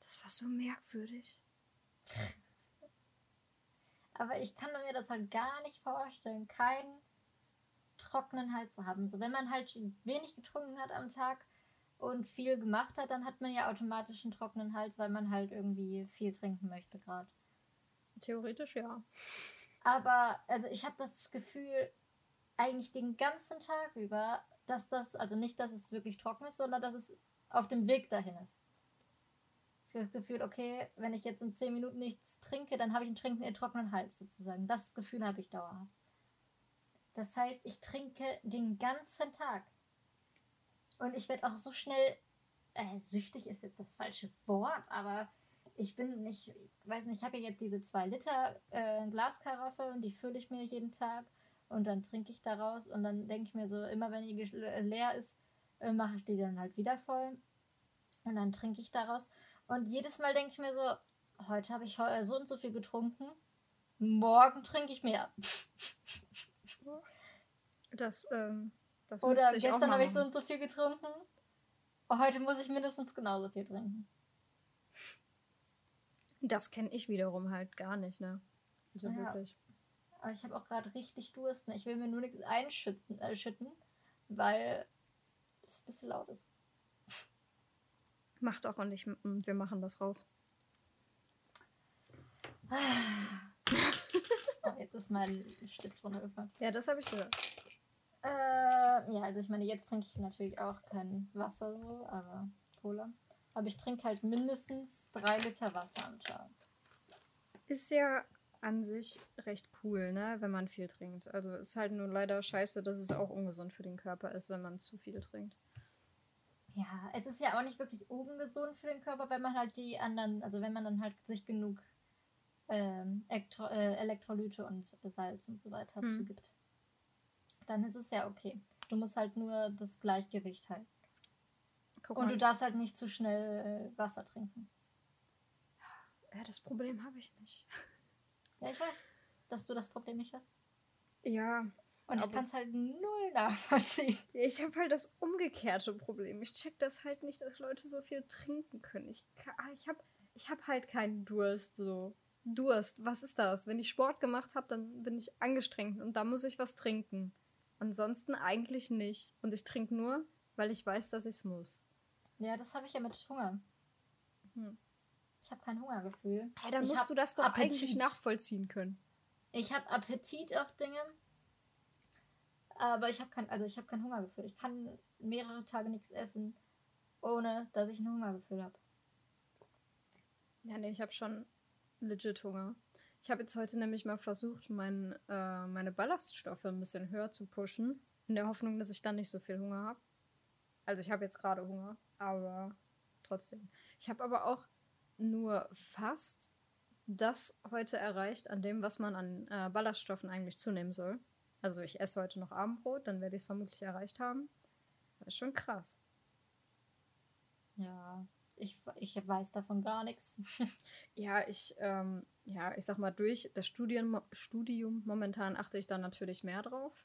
Das war so merkwürdig. [laughs]
Aber ich kann mir das halt gar nicht vorstellen, keinen trockenen Hals zu haben. So, wenn man halt wenig getrunken hat am Tag und viel gemacht hat, dann hat man ja automatisch einen trockenen Hals, weil man halt irgendwie viel trinken möchte gerade.
Theoretisch ja.
Aber also ich habe das Gefühl, eigentlich den ganzen Tag über, dass das, also nicht, dass es wirklich trocken ist, sondern dass es auf dem Weg dahin ist. Das Gefühl, okay, wenn ich jetzt in 10 Minuten nichts trinke, dann habe ich einen, trinken, einen trockenen Hals sozusagen. Das Gefühl habe ich dauerhaft. Das heißt, ich trinke den ganzen Tag. Und ich werde auch so schnell, äh, süchtig ist jetzt das falsche Wort, aber ich bin nicht, ich weiß nicht, ich habe ja jetzt diese 2 Liter äh, Glaskaraffe und die fülle ich mir jeden Tag und dann trinke ich daraus und dann denke ich mir so, immer wenn die leer ist, äh, mache ich die dann halt wieder voll und dann trinke ich daraus und jedes Mal denke ich mir so, heute habe ich so und so viel getrunken, morgen trinke ich mehr.
Das, ähm, das
Oder gestern habe ich so und so viel getrunken, heute muss ich mindestens genauso viel trinken.
Das kenne ich wiederum halt gar nicht, ne? So
ja. wirklich. Aber ich habe auch gerade richtig Durst. Ne? Ich will mir nur nichts einschütten, äh, schütten, weil es ein bisschen laut ist.
Macht auch und ich, wir machen das raus.
oh, jetzt ist mein Stift runtergefallen.
Ja, das habe ich gehört.
Äh, ja, also ich meine, jetzt trinke ich natürlich auch kein Wasser so, aber Cola. Aber ich trinke halt mindestens drei Liter Wasser am Tag.
Ist ja an sich recht cool, ne, wenn man viel trinkt. Also ist halt nur leider scheiße, dass es auch ungesund für den Körper ist, wenn man zu viel trinkt.
Ja, es ist ja auch nicht wirklich ungesund für den Körper, wenn man halt die anderen, also wenn man dann halt sich genug ähm, Elektro äh, Elektrolyte und Salz und so weiter hm. zugibt. Dann ist es ja okay. Du musst halt nur das Gleichgewicht halten. Guck und du darfst halt nicht zu schnell äh, Wasser trinken.
Ja, das Problem habe ich nicht.
Ja, ich weiß, dass du das Problem nicht hast.
Ja.
Und ich kann es halt null nachvollziehen.
Ich habe halt das umgekehrte Problem. Ich check das halt nicht, dass Leute so viel trinken können. Ich, ah, ich habe ich hab halt keinen Durst so. Durst, was ist das? Wenn ich Sport gemacht habe, dann bin ich angestrengt und da muss ich was trinken. Ansonsten eigentlich nicht. Und ich trinke nur, weil ich weiß, dass ich es muss.
Ja, das habe ich ja mit Hunger. Hm. Ich habe kein Hungergefühl.
Ja, dann
ich
musst du das doch Appetit. eigentlich nachvollziehen können.
Ich habe Appetit auf Dinge, aber ich habe kein, also habe kein Hungergefühl. Ich kann mehrere Tage nichts essen, ohne dass ich ein Hungergefühl habe.
Ja, nee, ich habe schon legit Hunger. Ich habe jetzt heute nämlich mal versucht, mein, äh, meine Ballaststoffe ein bisschen höher zu pushen, in der Hoffnung, dass ich dann nicht so viel Hunger habe. Also ich habe jetzt gerade Hunger, aber trotzdem. Ich habe aber auch nur fast das heute erreicht an dem, was man an äh, Ballaststoffen eigentlich zunehmen soll. Also ich esse heute noch Abendbrot, dann werde ich es vermutlich erreicht haben. Das ist schon krass.
Ja, ich, ich weiß davon gar nichts. [laughs]
ja, ich, ähm, ja, ich sag mal, durch das Studium, Studium momentan achte ich da natürlich mehr drauf.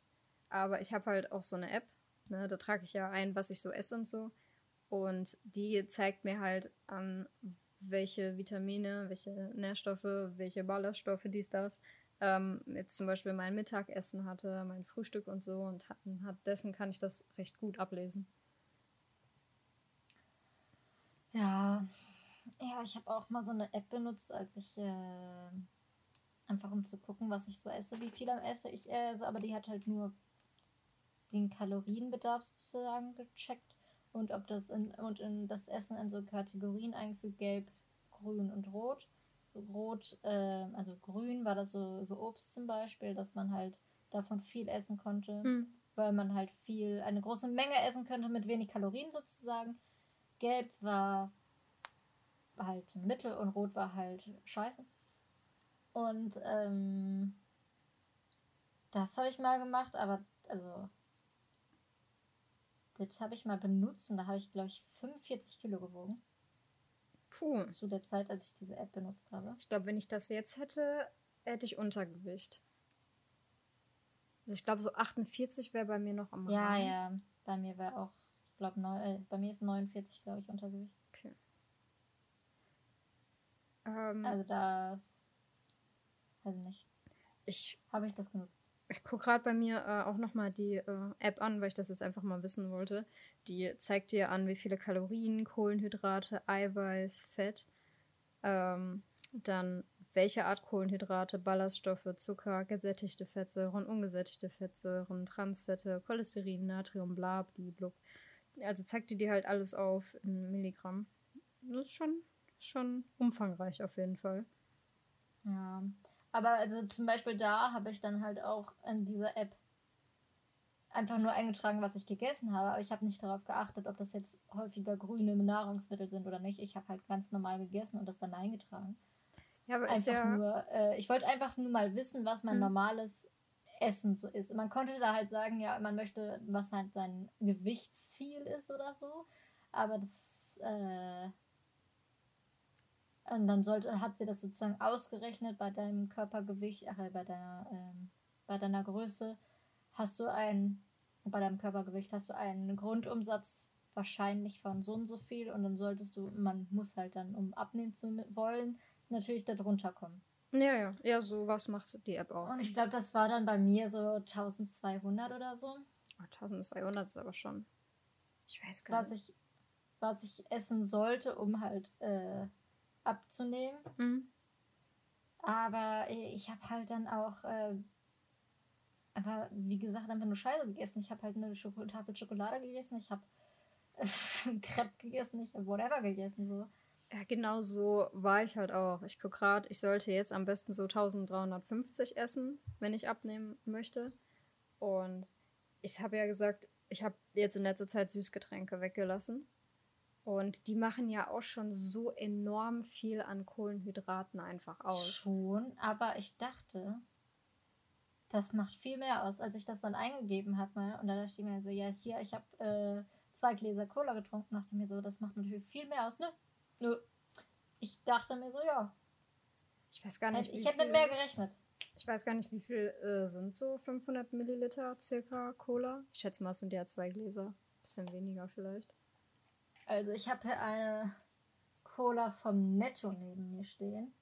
Aber ich habe halt auch so eine App, ne, da trage ich ja ein, was ich so esse und so. Und die zeigt mir halt an, welche Vitamine, welche Nährstoffe, welche Ballaststoffe, dies, das, ähm, jetzt zum Beispiel mein Mittagessen hatte, mein Frühstück und so. Und hat, dessen kann ich das recht gut ablesen.
Ja, ja, ich habe auch mal so eine App benutzt, als ich äh, einfach um zu gucken, was ich so esse, wie viel am esse ich esse, aber die hat halt nur den Kalorienbedarf sozusagen gecheckt und ob das in, und in das Essen in so Kategorien eingefügt, gelb, grün und rot. Rot, äh, also grün war das so, so Obst zum Beispiel, dass man halt davon viel essen konnte, mhm. weil man halt viel, eine große Menge essen könnte mit wenig Kalorien sozusagen. Gelb war halt Mittel und Rot war halt Scheiße. Und ähm, das habe ich mal gemacht, aber also das habe ich mal benutzt und da habe ich, glaube ich, 45 Kilo gewogen. Puh. Zu der Zeit, als ich diese App benutzt habe.
Ich glaube, wenn ich das jetzt hätte, hätte ich Untergewicht. Also ich glaube, so 48 wäre bei mir noch am
Ja, Rahmen. ja. Bei mir wäre auch, ich glaube, äh, bei mir ist 49, glaube ich, Untergewicht. Okay. Ähm, also da, weiß ich nicht. Ich habe ich das genutzt.
Ich gucke gerade bei mir äh, auch nochmal die äh, App an, weil ich das jetzt einfach mal wissen wollte. Die zeigt dir an, wie viele Kalorien, Kohlenhydrate, Eiweiß, Fett, ähm, dann welche Art Kohlenhydrate, Ballaststoffe, Zucker, gesättigte Fettsäuren, ungesättigte Fettsäuren, Transfette, Cholesterin, Natrium, bla, blub. Also zeigt die dir halt alles auf in Milligramm. Das ist schon, schon umfangreich auf jeden Fall.
Ja, aber also zum Beispiel da habe ich dann halt auch in dieser App einfach nur eingetragen, was ich gegessen habe. Aber ich habe nicht darauf geachtet, ob das jetzt häufiger grüne Nahrungsmittel sind oder nicht. Ich habe halt ganz normal gegessen und das dann eingetragen. Ja, aber einfach ja nur, äh, ich wollte einfach nur mal wissen, was mein hm. normales Essen so ist. Man konnte da halt sagen, ja, man möchte, was halt sein Gewichtsziel ist oder so. Aber das, äh, und dann sollte, hat sie das sozusagen ausgerechnet bei deinem Körpergewicht, ach, bei deiner, ähm, bei deiner Größe hast du einen, bei deinem Körpergewicht hast du einen Grundumsatz wahrscheinlich von so und so viel und dann solltest du, man muss halt dann, um abnehmen zu wollen, natürlich da drunter kommen.
Ja, ja, ja, so was macht die App auch.
Und ich glaube, das war dann bei mir so 1200 oder so.
Oh, 1200 ist aber schon. Ich weiß gar
was nicht. Ich, was ich essen sollte, um halt äh, abzunehmen. Mhm. Aber ich habe halt dann auch äh, einfach, wie gesagt, einfach nur Scheiße gegessen. Ich habe halt eine Schoko Tafel Schokolade gegessen, ich habe äh, [laughs] Crepe gegessen, ich habe whatever gegessen. So.
Ja, genau so war ich halt auch. Ich gucke gerade, ich sollte jetzt am besten so 1350 essen, wenn ich abnehmen möchte. Und ich habe ja gesagt, ich habe jetzt in letzter Zeit Süßgetränke weggelassen. Und die machen ja auch schon so enorm viel an Kohlenhydraten einfach aus.
Schon, aber ich dachte, das macht viel mehr aus, als ich das dann eingegeben habe. Und da dachte ich mir so, ja, hier, ich habe äh, zwei Gläser Cola getrunken, dachte mir so, das macht natürlich viel mehr aus. Ne? Nö. Ich dachte mir so, ja.
Ich weiß gar nicht,
wie Ich hätte mit mehr gerechnet.
Ich weiß gar nicht, wie viel äh, sind so 500 Milliliter circa Cola. Ich schätze mal, es sind ja zwei Gläser. Bisschen weniger vielleicht.
Also ich habe hier eine Cola vom Netto neben mir stehen.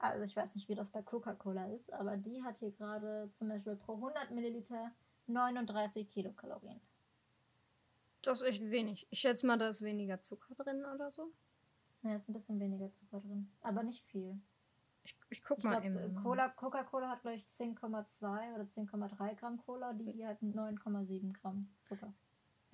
Also ich weiß nicht, wie das bei Coca-Cola ist, aber die hat hier gerade zum Beispiel pro 100 Milliliter 39 Kilokalorien.
Das ist echt wenig. Ich schätze mal, da ist weniger Zucker drin oder so.
Ja, ist ein bisschen weniger Zucker drin, aber nicht viel.
Ich, ich guck ich mal glaub,
eben. Cola, Coca-Cola hat, glaube ich, 10,2 oder 10,3 Gramm Cola, die hier hat 9,7 Gramm Zucker.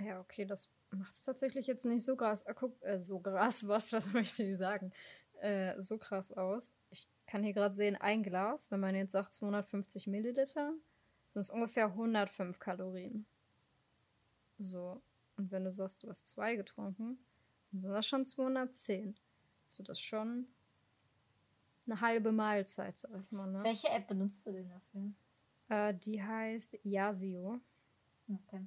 Ja, okay, das macht es tatsächlich jetzt nicht so krass. Äh, guck, äh, so krass, [laughs] was, was möchte ich sagen? Äh, so krass aus. Ich kann hier gerade sehen, ein Glas, wenn man jetzt sagt 250 Milliliter, sind es ungefähr 105 Kalorien. So. Und wenn du sagst, du hast zwei getrunken, dann sind das schon 210. Also das schon eine halbe Mahlzeit, sag ich mal. Ne?
Welche App benutzt du denn dafür?
Äh, die heißt Yasio. Okay.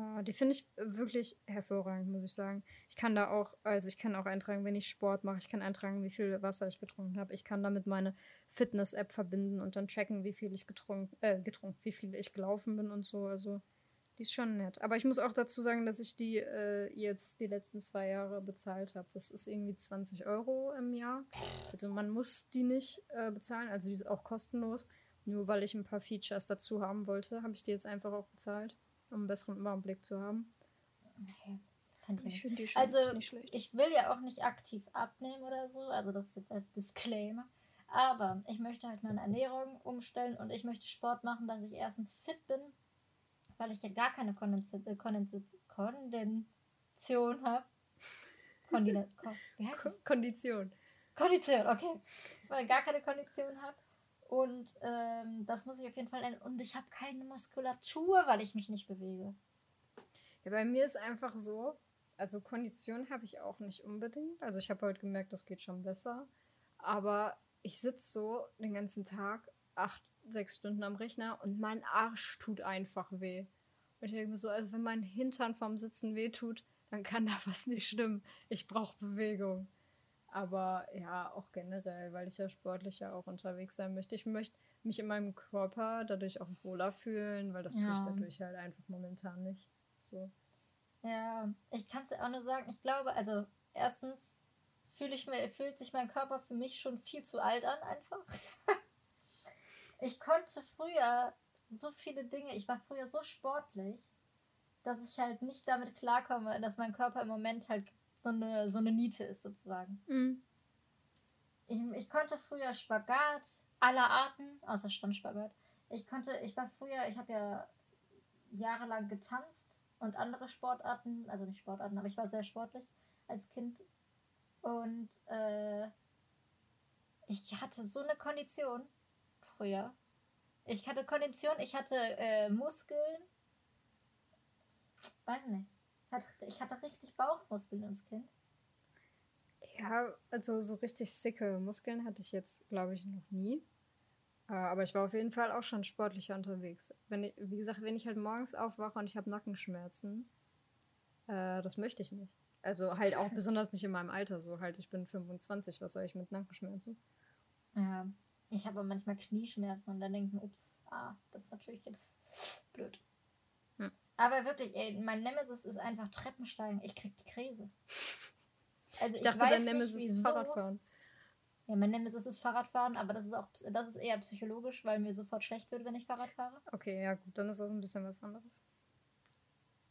Ah, die finde ich wirklich hervorragend, muss ich sagen. Ich kann da auch, also ich kann auch eintragen, wenn ich Sport mache, ich kann eintragen, wie viel Wasser ich getrunken habe. Ich kann damit meine Fitness-App verbinden und dann checken, wie viel ich getrunken, äh, getrunken, wie viel ich gelaufen bin und so. Also die ist schon nett. Aber ich muss auch dazu sagen, dass ich die äh, jetzt die letzten zwei Jahre bezahlt habe. Das ist irgendwie 20 Euro im Jahr. Also man muss die nicht äh, bezahlen, also die ist auch kostenlos. Nur weil ich ein paar Features dazu haben wollte, habe ich die jetzt einfach auch bezahlt um einen besseren Überblick zu haben.
Okay. Ich finde die schon also, nicht schlecht. Ich will ja auch nicht aktiv abnehmen oder so, also das ist jetzt als Disclaimer. Aber ich möchte halt meine Ernährung umstellen und ich möchte Sport machen, dass ich erstens fit bin, weil ich ja gar keine Kondition habe. Kondina Kon wie heißt
es? Kondition.
Kondition, okay. Weil ich gar keine Kondition habe. Und ähm, das muss ich auf jeden Fall ändern. Und ich habe keine Muskulatur, weil ich mich nicht bewege.
Ja, bei mir ist einfach so, also Kondition habe ich auch nicht unbedingt. Also ich habe heute gemerkt, das geht schon besser. Aber ich sitze so den ganzen Tag, acht, sechs Stunden am Rechner und mein Arsch tut einfach weh. Und ich denke mir so, also wenn mein Hintern vom Sitzen weh tut, dann kann da was nicht stimmen. Ich brauche Bewegung. Aber ja, auch generell, weil ich ja sportlicher auch unterwegs sein möchte. Ich möchte mich in meinem Körper dadurch auch wohler fühlen, weil das ja. tue ich dadurch halt einfach momentan nicht. So.
Ja, ich kann es auch nur sagen, ich glaube, also erstens fühle ich mir, fühlt sich mein Körper für mich schon viel zu alt an, einfach. [laughs] ich konnte früher so viele Dinge, ich war früher so sportlich, dass ich halt nicht damit klarkomme, dass mein Körper im Moment halt so eine, so eine Niete ist, sozusagen. Mhm. Ich, ich konnte früher Spagat aller Arten, außer Standspagat. Ich konnte, ich war früher, ich habe ja jahrelang getanzt und andere Sportarten, also nicht Sportarten, aber ich war sehr sportlich als Kind. Und äh, ich hatte so eine Kondition früher. Ich hatte Kondition, ich hatte äh, Muskeln. Weiß nicht. Ich hatte richtig Bauchmuskeln als Kind.
Ja, also so richtig sicke Muskeln hatte ich jetzt, glaube ich, noch nie. Äh, aber ich war auf jeden Fall auch schon sportlicher unterwegs. Wenn ich, wie gesagt, wenn ich halt morgens aufwache und ich habe Nackenschmerzen, äh, das möchte ich nicht. Also halt auch [laughs] besonders nicht in meinem Alter so. Halt, ich bin 25, was soll ich mit Nackenschmerzen?
Ja, ich habe manchmal Knieschmerzen und dann denken, ups, ah, das ist natürlich jetzt blöd. Aber wirklich, ey, mein Nemesis ist einfach Treppensteigen. Ich krieg die Krise. [laughs] Also ich dachte, ich dein Nemesis ist Fahrradfahren. Ja, mein Nemesis ist Fahrradfahren, aber das ist auch das ist eher psychologisch, weil mir sofort schlecht wird, wenn ich Fahrrad fahre.
Okay, ja gut, dann ist das ein bisschen was anderes.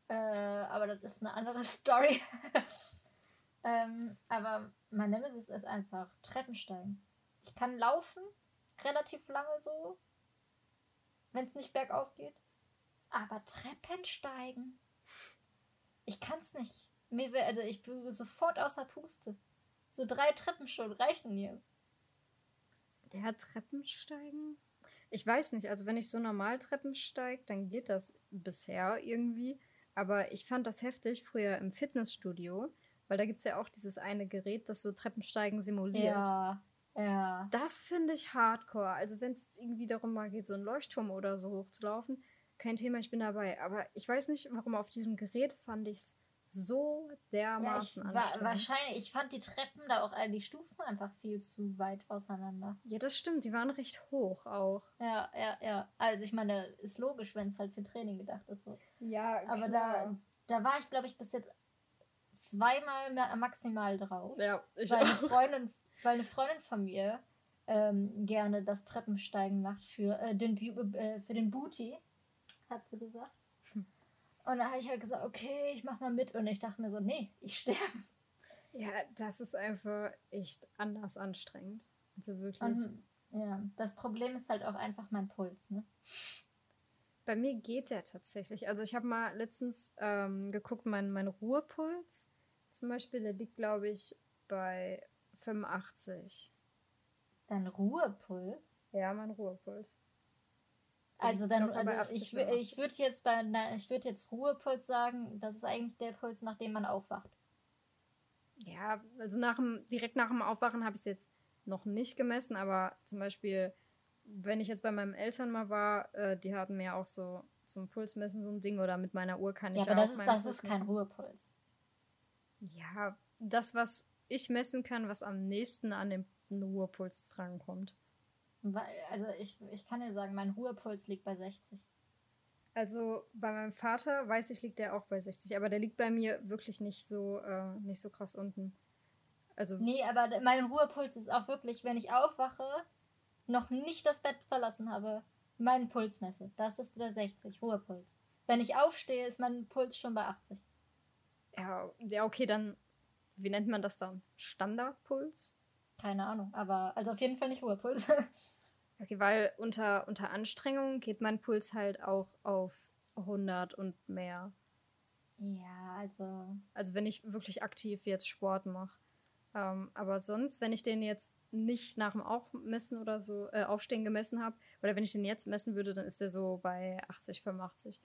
Äh, aber das ist eine andere [laughs] Story. ähm, aber mein Nemesis ist einfach Treppensteigen. Ich kann laufen, relativ lange so, wenn es nicht bergauf geht. Aber Treppensteigen, ich kann es nicht. Mir will, also ich bin sofort außer Puste. So drei Treppen schon reichen mir.
Der Treppensteigen? Ich weiß nicht, also wenn ich so normal Treppen steige, dann geht das bisher irgendwie. Aber ich fand das heftig früher im Fitnessstudio, weil da gibt es ja auch dieses eine Gerät, das so Treppensteigen simuliert. Ja, ja. Das finde ich hardcore. Also wenn es irgendwie darum mal geht, so einen Leuchtturm oder so hochzulaufen, kein Thema, ich bin dabei. Aber ich weiß nicht, warum auf diesem Gerät fand ich es so dermaßen
ja, ich, anstrengend. wahrscheinlich, ich fand die Treppen da auch, die Stufen einfach viel zu weit auseinander.
Ja, das stimmt, die waren recht hoch auch.
Ja, ja, ja. Also ich meine, ist logisch, wenn es halt für Training gedacht ist. So. Ja, Aber da, da war ich, glaube ich, bis jetzt zweimal maximal drauf. Ja, ich weil auch. Eine Freundin, weil eine Freundin von mir ähm, gerne das Treppensteigen macht für, äh, den, äh, für den Booty, hat sie gesagt. Und da habe ich halt gesagt, okay, ich mach mal mit. Und ich dachte mir so, nee, ich sterbe.
Ja, das ist einfach echt anders anstrengend. Also wirklich.
Und, ja, das Problem ist halt auch einfach mein Puls, ne?
Bei mir geht der tatsächlich. Also ich habe mal letztens ähm, geguckt, mein, mein Ruhepuls zum Beispiel, der liegt, glaube ich, bei 85.
Dein Ruhepuls?
Ja, mein Ruhepuls.
Also dann, also ich, ich würde jetzt bei, ich würde jetzt Ruhepuls sagen, das ist eigentlich der Puls, nach dem man aufwacht.
Ja, also nach dem, direkt nach dem Aufwachen habe ich es jetzt noch nicht gemessen, aber zum Beispiel, wenn ich jetzt bei meinen Eltern mal war, äh, die hatten mir auch so zum Pulsmessen so ein Ding oder mit meiner Uhr kann ich ja, aber das ist, das ist kein Ruhepuls. Ja, das, was ich messen kann, was am nächsten an dem Ruhepuls drankommt.
Also ich, ich kann dir sagen, mein Ruhepuls liegt bei 60.
Also bei meinem Vater weiß ich, liegt der auch bei 60, aber der liegt bei mir wirklich nicht so, äh, nicht so krass unten.
Also nee, aber mein Ruhepuls ist auch wirklich, wenn ich aufwache, noch nicht das Bett verlassen habe, meinen Puls messe. Das ist der 60, Ruhepuls. Wenn ich aufstehe, ist mein Puls schon bei 80.
Ja, ja okay, dann, wie nennt man das dann? Standardpuls?
Keine Ahnung, aber also auf jeden Fall nicht Ruhepuls. [laughs]
okay, weil unter, unter Anstrengung geht mein Puls halt auch auf 100 und mehr.
Ja, also.
Also wenn ich wirklich aktiv jetzt Sport mache. Ähm, aber sonst, wenn ich den jetzt nicht nach dem Aufmessen oder so, äh, Aufstehen gemessen habe, oder wenn ich den jetzt messen würde, dann ist der so bei 80, 85.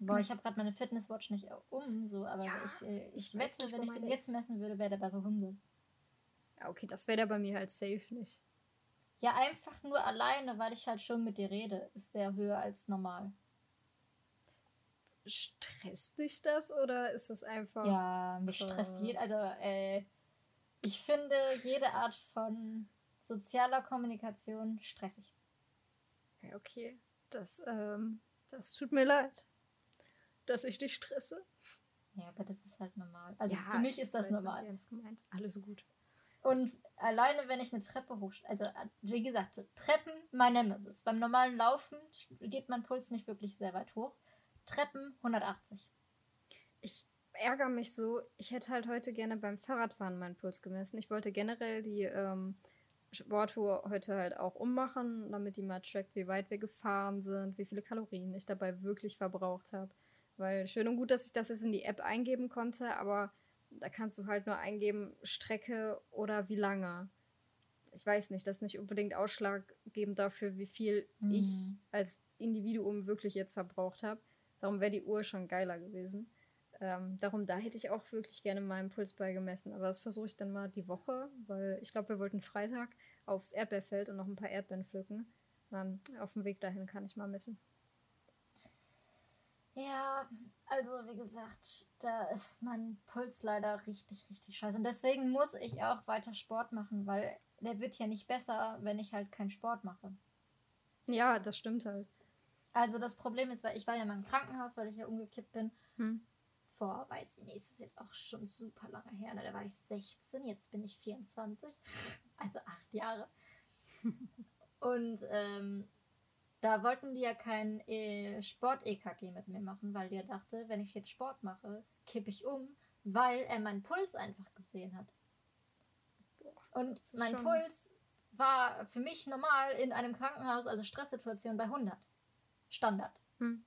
Boah, ich habe gerade meine Fitnesswatch nicht um, so, aber ja, ich, äh, ich, ich wette, wenn ich den jetzt messen würde, wäre der bei so 100.
Ja, okay, das wäre der bei mir halt safe nicht.
Ja, einfach nur alleine, weil ich halt schon mit dir rede, ist der höher als normal.
Stresst dich das oder ist das einfach.
Ja, mich äh, stresst jeder. Also, äh, ich finde jede Art von sozialer Kommunikation stressig.
Ja, okay. Das, ähm, das tut mir leid, dass ich dich stresse.
Ja, aber das ist halt normal. Also ja, für mich ist das normal.
Ernst gemeint. Alles gut.
Und alleine, wenn ich eine Treppe hoch, also wie gesagt, Treppen, mein Nemesis. Beim normalen Laufen geht mein Puls nicht wirklich sehr weit hoch. Treppen 180.
Ich ärgere mich so, ich hätte halt heute gerne beim Fahrradfahren meinen Puls gemessen. Ich wollte generell die ähm, Sporttour heute halt auch ummachen, damit die mal trackt, wie weit wir gefahren sind, wie viele Kalorien ich dabei wirklich verbraucht habe. Weil schön und gut, dass ich das jetzt in die App eingeben konnte, aber da kannst du halt nur eingeben, Strecke oder wie lange. Ich weiß nicht, das ist nicht unbedingt ausschlaggebend dafür, wie viel mhm. ich als Individuum wirklich jetzt verbraucht habe. Darum wäre die Uhr schon geiler gewesen. Ähm, darum, da hätte ich auch wirklich gerne meinen Puls beigemessen. Aber das versuche ich dann mal die Woche, weil ich glaube, wir wollten Freitag aufs Erdbeerfeld und noch ein paar Erdbeeren pflücken. dann auf dem Weg dahin kann ich mal messen.
Ja, also wie gesagt, da ist mein Puls leider richtig, richtig scheiße. Und deswegen muss ich auch weiter Sport machen, weil der wird ja nicht besser, wenn ich halt keinen Sport mache.
Ja, das stimmt halt.
Also das Problem ist, weil ich war ja mal im Krankenhaus, weil ich ja umgekippt bin. Hm vor, weiß ich nicht, ist jetzt auch schon super lange her. Ne? Da war ich 16, jetzt bin ich 24, also acht Jahre. [laughs] Und ähm, da wollten die ja kein äh, Sport-EKG mit mir machen, weil der dachte, wenn ich jetzt Sport mache, kippe ich um, weil er meinen Puls einfach gesehen hat. Und mein Puls war für mich normal in einem Krankenhaus, also Stresssituation bei 100. Standard. Hm.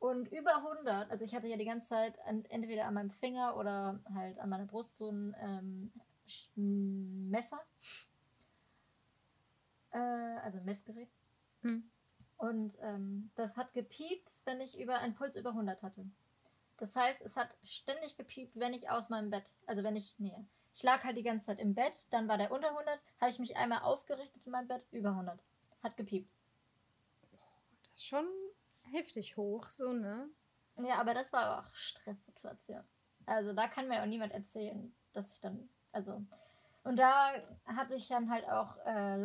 Und über 100, also ich hatte ja die ganze Zeit an, entweder an meinem Finger oder halt an meiner Brust so ein ähm, Messer. Äh, also ein Messgerät. Hm. Und ähm, das hat gepiept, wenn ich über einen Puls über 100 hatte. Das heißt, es hat ständig gepiept, wenn ich aus meinem Bett, also wenn ich, nee, ich lag halt die ganze Zeit im Bett, dann war der unter 100, habe ich mich einmal aufgerichtet in meinem Bett, über 100. Hat gepiept.
Das ist schon heftig hoch, so, ne?
Ja, aber das war auch Stresssituation. Also da kann mir auch niemand erzählen, dass ich dann, also. Und da habe ich dann halt auch äh,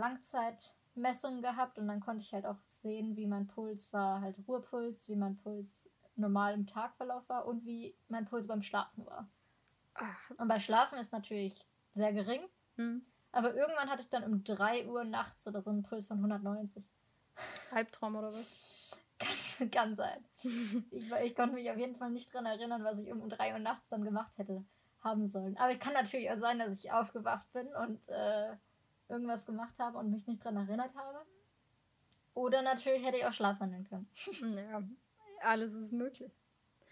Langzeitmessungen gehabt und dann konnte ich halt auch sehen, wie mein Puls war, halt Ruhepuls, wie mein Puls normal im Tagverlauf war und wie mein Puls beim Schlafen war. Ach. Und bei Schlafen ist natürlich sehr gering. Hm. Aber irgendwann hatte ich dann um 3 Uhr nachts oder so einen Puls von 190.
Halbtraum oder was? [laughs]
Kann, kann sein. [laughs] ich, ich konnte mich auf jeden Fall nicht dran erinnern, was ich um drei Uhr nachts dann gemacht hätte haben sollen. Aber es kann natürlich auch sein, dass ich aufgewacht bin und äh, irgendwas gemacht habe und mich nicht dran erinnert habe. Oder natürlich hätte ich auch schlafwandeln können. [laughs]
ja, alles ist möglich.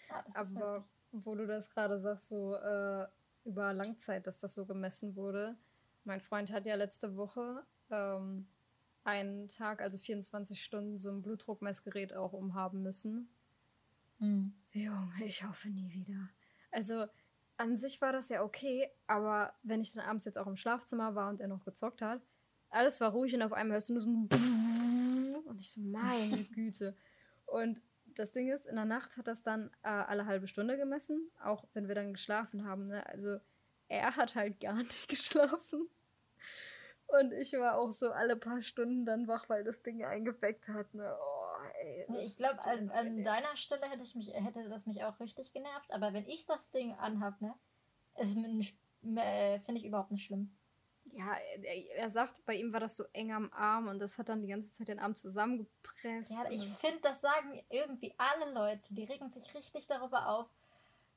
Alles Aber ist möglich. wo du das gerade sagst, so äh, über Langzeit, dass das so gemessen wurde. Mein Freund hat ja letzte Woche ähm, einen Tag, also 24 Stunden, so ein Blutdruckmessgerät auch umhaben müssen. Mhm. Junge, ich hoffe nie wieder. Also an sich war das ja okay, aber wenn ich dann abends jetzt auch im Schlafzimmer war und er noch gezockt hat, alles war ruhig und auf einmal hörst du nur so ein und ich so, meine Güte. Und das Ding ist, in der Nacht hat das dann äh, alle halbe Stunde gemessen, auch wenn wir dann geschlafen haben. Ne? Also er hat halt gar nicht geschlafen. Und ich war auch so alle paar Stunden dann wach, weil das Ding eingeweckt hat. Ne? Oh,
ich glaube, an, an, deiner Stelle hätte, ich mich, hätte das mich auch richtig genervt. Aber wenn ich das Ding anhab, ne, äh, finde ich überhaupt nicht schlimm.
Ja, er, er, sagt, bei ihm war das so eng am Arm und das hat dann die ganze Zeit den Arm zusammengepresst.
Ja, ich finde, das sagen irgendwie alle Leute. Die regen sich richtig darüber auf.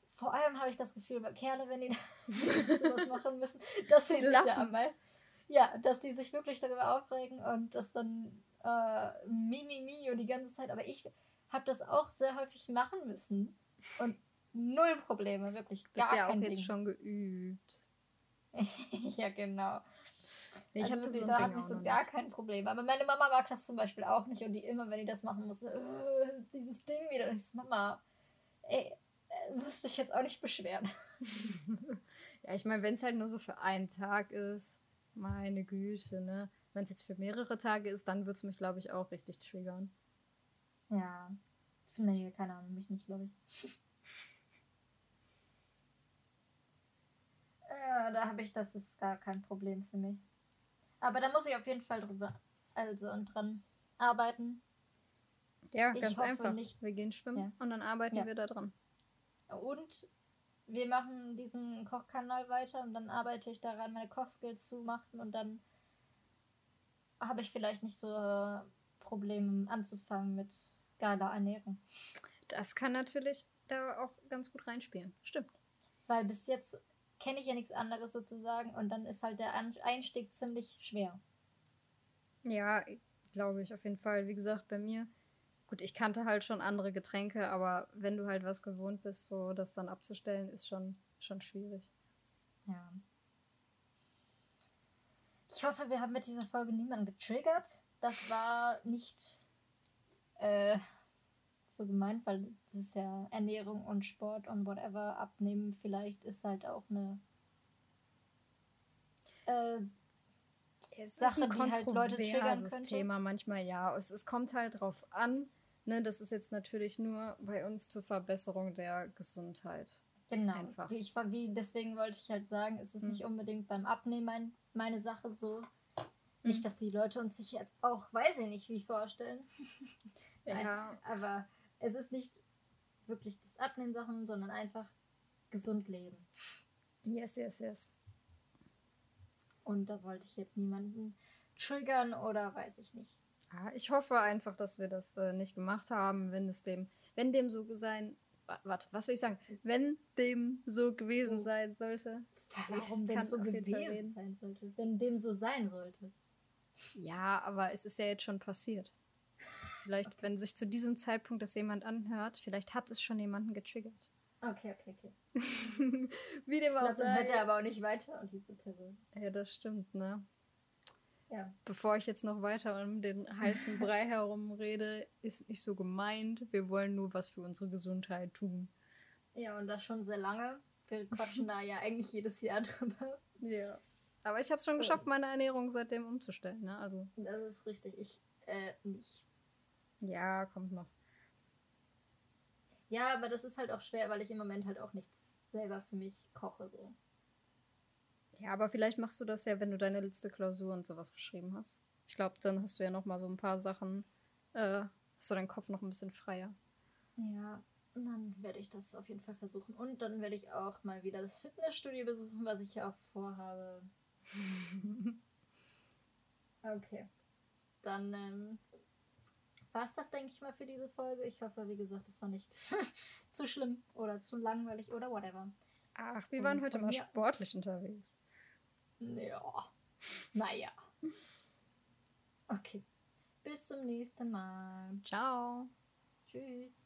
Vor allem habe ich das Gefühl, bei Kerle, wenn die [laughs] sowas machen müssen, dass sie sich da einmal ja, dass die sich wirklich darüber aufregen und das dann äh, Mimimi mi, mi und die ganze Zeit. Aber ich habe das auch sehr häufig machen müssen, Und null Probleme, wirklich.
Gar Bist ja auch jetzt Ding. schon geübt. [laughs]
ja, genau. Ich also hatte so da habe ich so gar nicht. kein Problem. Aber meine Mama mag das zum Beispiel auch nicht und die immer, wenn die das machen muss, äh, dieses Ding wieder. Und ich so, Mama, ey, äh, musste ich jetzt auch nicht beschweren. [laughs]
ja, ich meine, wenn es halt nur so für einen Tag ist, meine Güte, ne? Wenn es jetzt für mehrere Tage ist, dann wird es mich, glaube ich, auch richtig triggern.
Ja. Nee, keine Ahnung, mich nicht, glaube ich. [laughs] ja, da habe ich, das ist gar kein Problem für mich. Aber da muss ich auf jeden Fall drüber, also und dran arbeiten.
Ja, ich ganz einfach. Nicht, wir gehen schwimmen ja. und dann arbeiten ja. wir da dran.
Und wir machen diesen Kochkanal weiter und dann arbeite ich daran, meine Kochskills zu machen und dann habe ich vielleicht nicht so äh, Probleme anzufangen mit geiler Ernährung.
Das kann natürlich da auch ganz gut reinspielen. Stimmt.
Weil bis jetzt kenne ich ja nichts anderes sozusagen und dann ist halt der Einstieg ziemlich schwer.
Ja, glaube ich auf jeden Fall. Wie gesagt, bei mir Gut, ich kannte halt schon andere Getränke, aber wenn du halt was gewohnt bist, so das dann abzustellen, ist schon, schon schwierig.
Ja. Ich hoffe, wir haben mit dieser Folge niemanden getriggert. Das war nicht äh, so gemeint, weil das ist ja Ernährung und Sport und whatever abnehmen. Vielleicht ist halt auch eine äh,
es Sache, ist ein die halt Leute triggern könnte. Thema manchmal, ja. Es, es kommt halt drauf an, Ne, das ist jetzt natürlich nur bei uns zur Verbesserung der Gesundheit.
Genau. Einfach. Wie ich, wie, deswegen wollte ich halt sagen, es ist hm. nicht unbedingt beim Abnehmen mein, meine Sache so. Nicht, dass die Leute uns sich jetzt auch, weiß ich nicht, wie vorstellen. Nein, [laughs] ja. Aber es ist nicht wirklich das Abnehmen-Sachen, sondern einfach gesund leben.
Yes, yes, yes.
Und da wollte ich jetzt niemanden triggern oder weiß ich nicht.
Ja, ich hoffe einfach, dass wir das äh, nicht gemacht haben, wenn es dem, wenn dem so sein, warte, was will ich sagen? Wenn dem so gewesen sein sollte.
Warum denn so gewesen sein sollte? Wenn dem so sein sollte.
Ja, aber es ist ja jetzt schon passiert. Vielleicht, okay. wenn sich zu diesem Zeitpunkt das jemand anhört, vielleicht hat es schon jemanden getriggert.
Okay, okay, okay. [laughs] Wie dem auch sei. hört er aber auch nicht weiter und diese Person.
Ja, das stimmt, ne? Ja. Bevor ich jetzt noch weiter um den heißen [laughs] Brei herum rede, ist nicht so gemeint. Wir wollen nur was für unsere Gesundheit tun.
Ja, und das schon sehr lange. Wir quatschen [laughs] da ja eigentlich jedes Jahr drüber.
Ja. Aber ich habe es schon geschafft, meine Ernährung seitdem umzustellen. Ne? Also.
Das ist richtig. Ich äh, nicht.
Ja, kommt noch.
Ja, aber das ist halt auch schwer, weil ich im Moment halt auch nichts selber für mich koche. So.
Ja, aber vielleicht machst du das ja, wenn du deine letzte Klausur und sowas geschrieben hast. Ich glaube, dann hast du ja noch mal so ein paar Sachen, äh, hast du deinen Kopf noch ein bisschen freier.
Ja, dann werde ich das auf jeden Fall versuchen. Und dann werde ich auch mal wieder das Fitnessstudio besuchen, was ich ja auch vorhabe. [laughs] okay. Dann ähm, war es das, denke ich mal, für diese Folge. Ich hoffe, wie gesagt, es war nicht [laughs] zu schlimm oder zu langweilig oder whatever.
Ach, wir waren heute mal sportlich unterwegs.
Ja. Naja. Okay. Bis zum nächsten Mal.
Ciao.
Tschüss.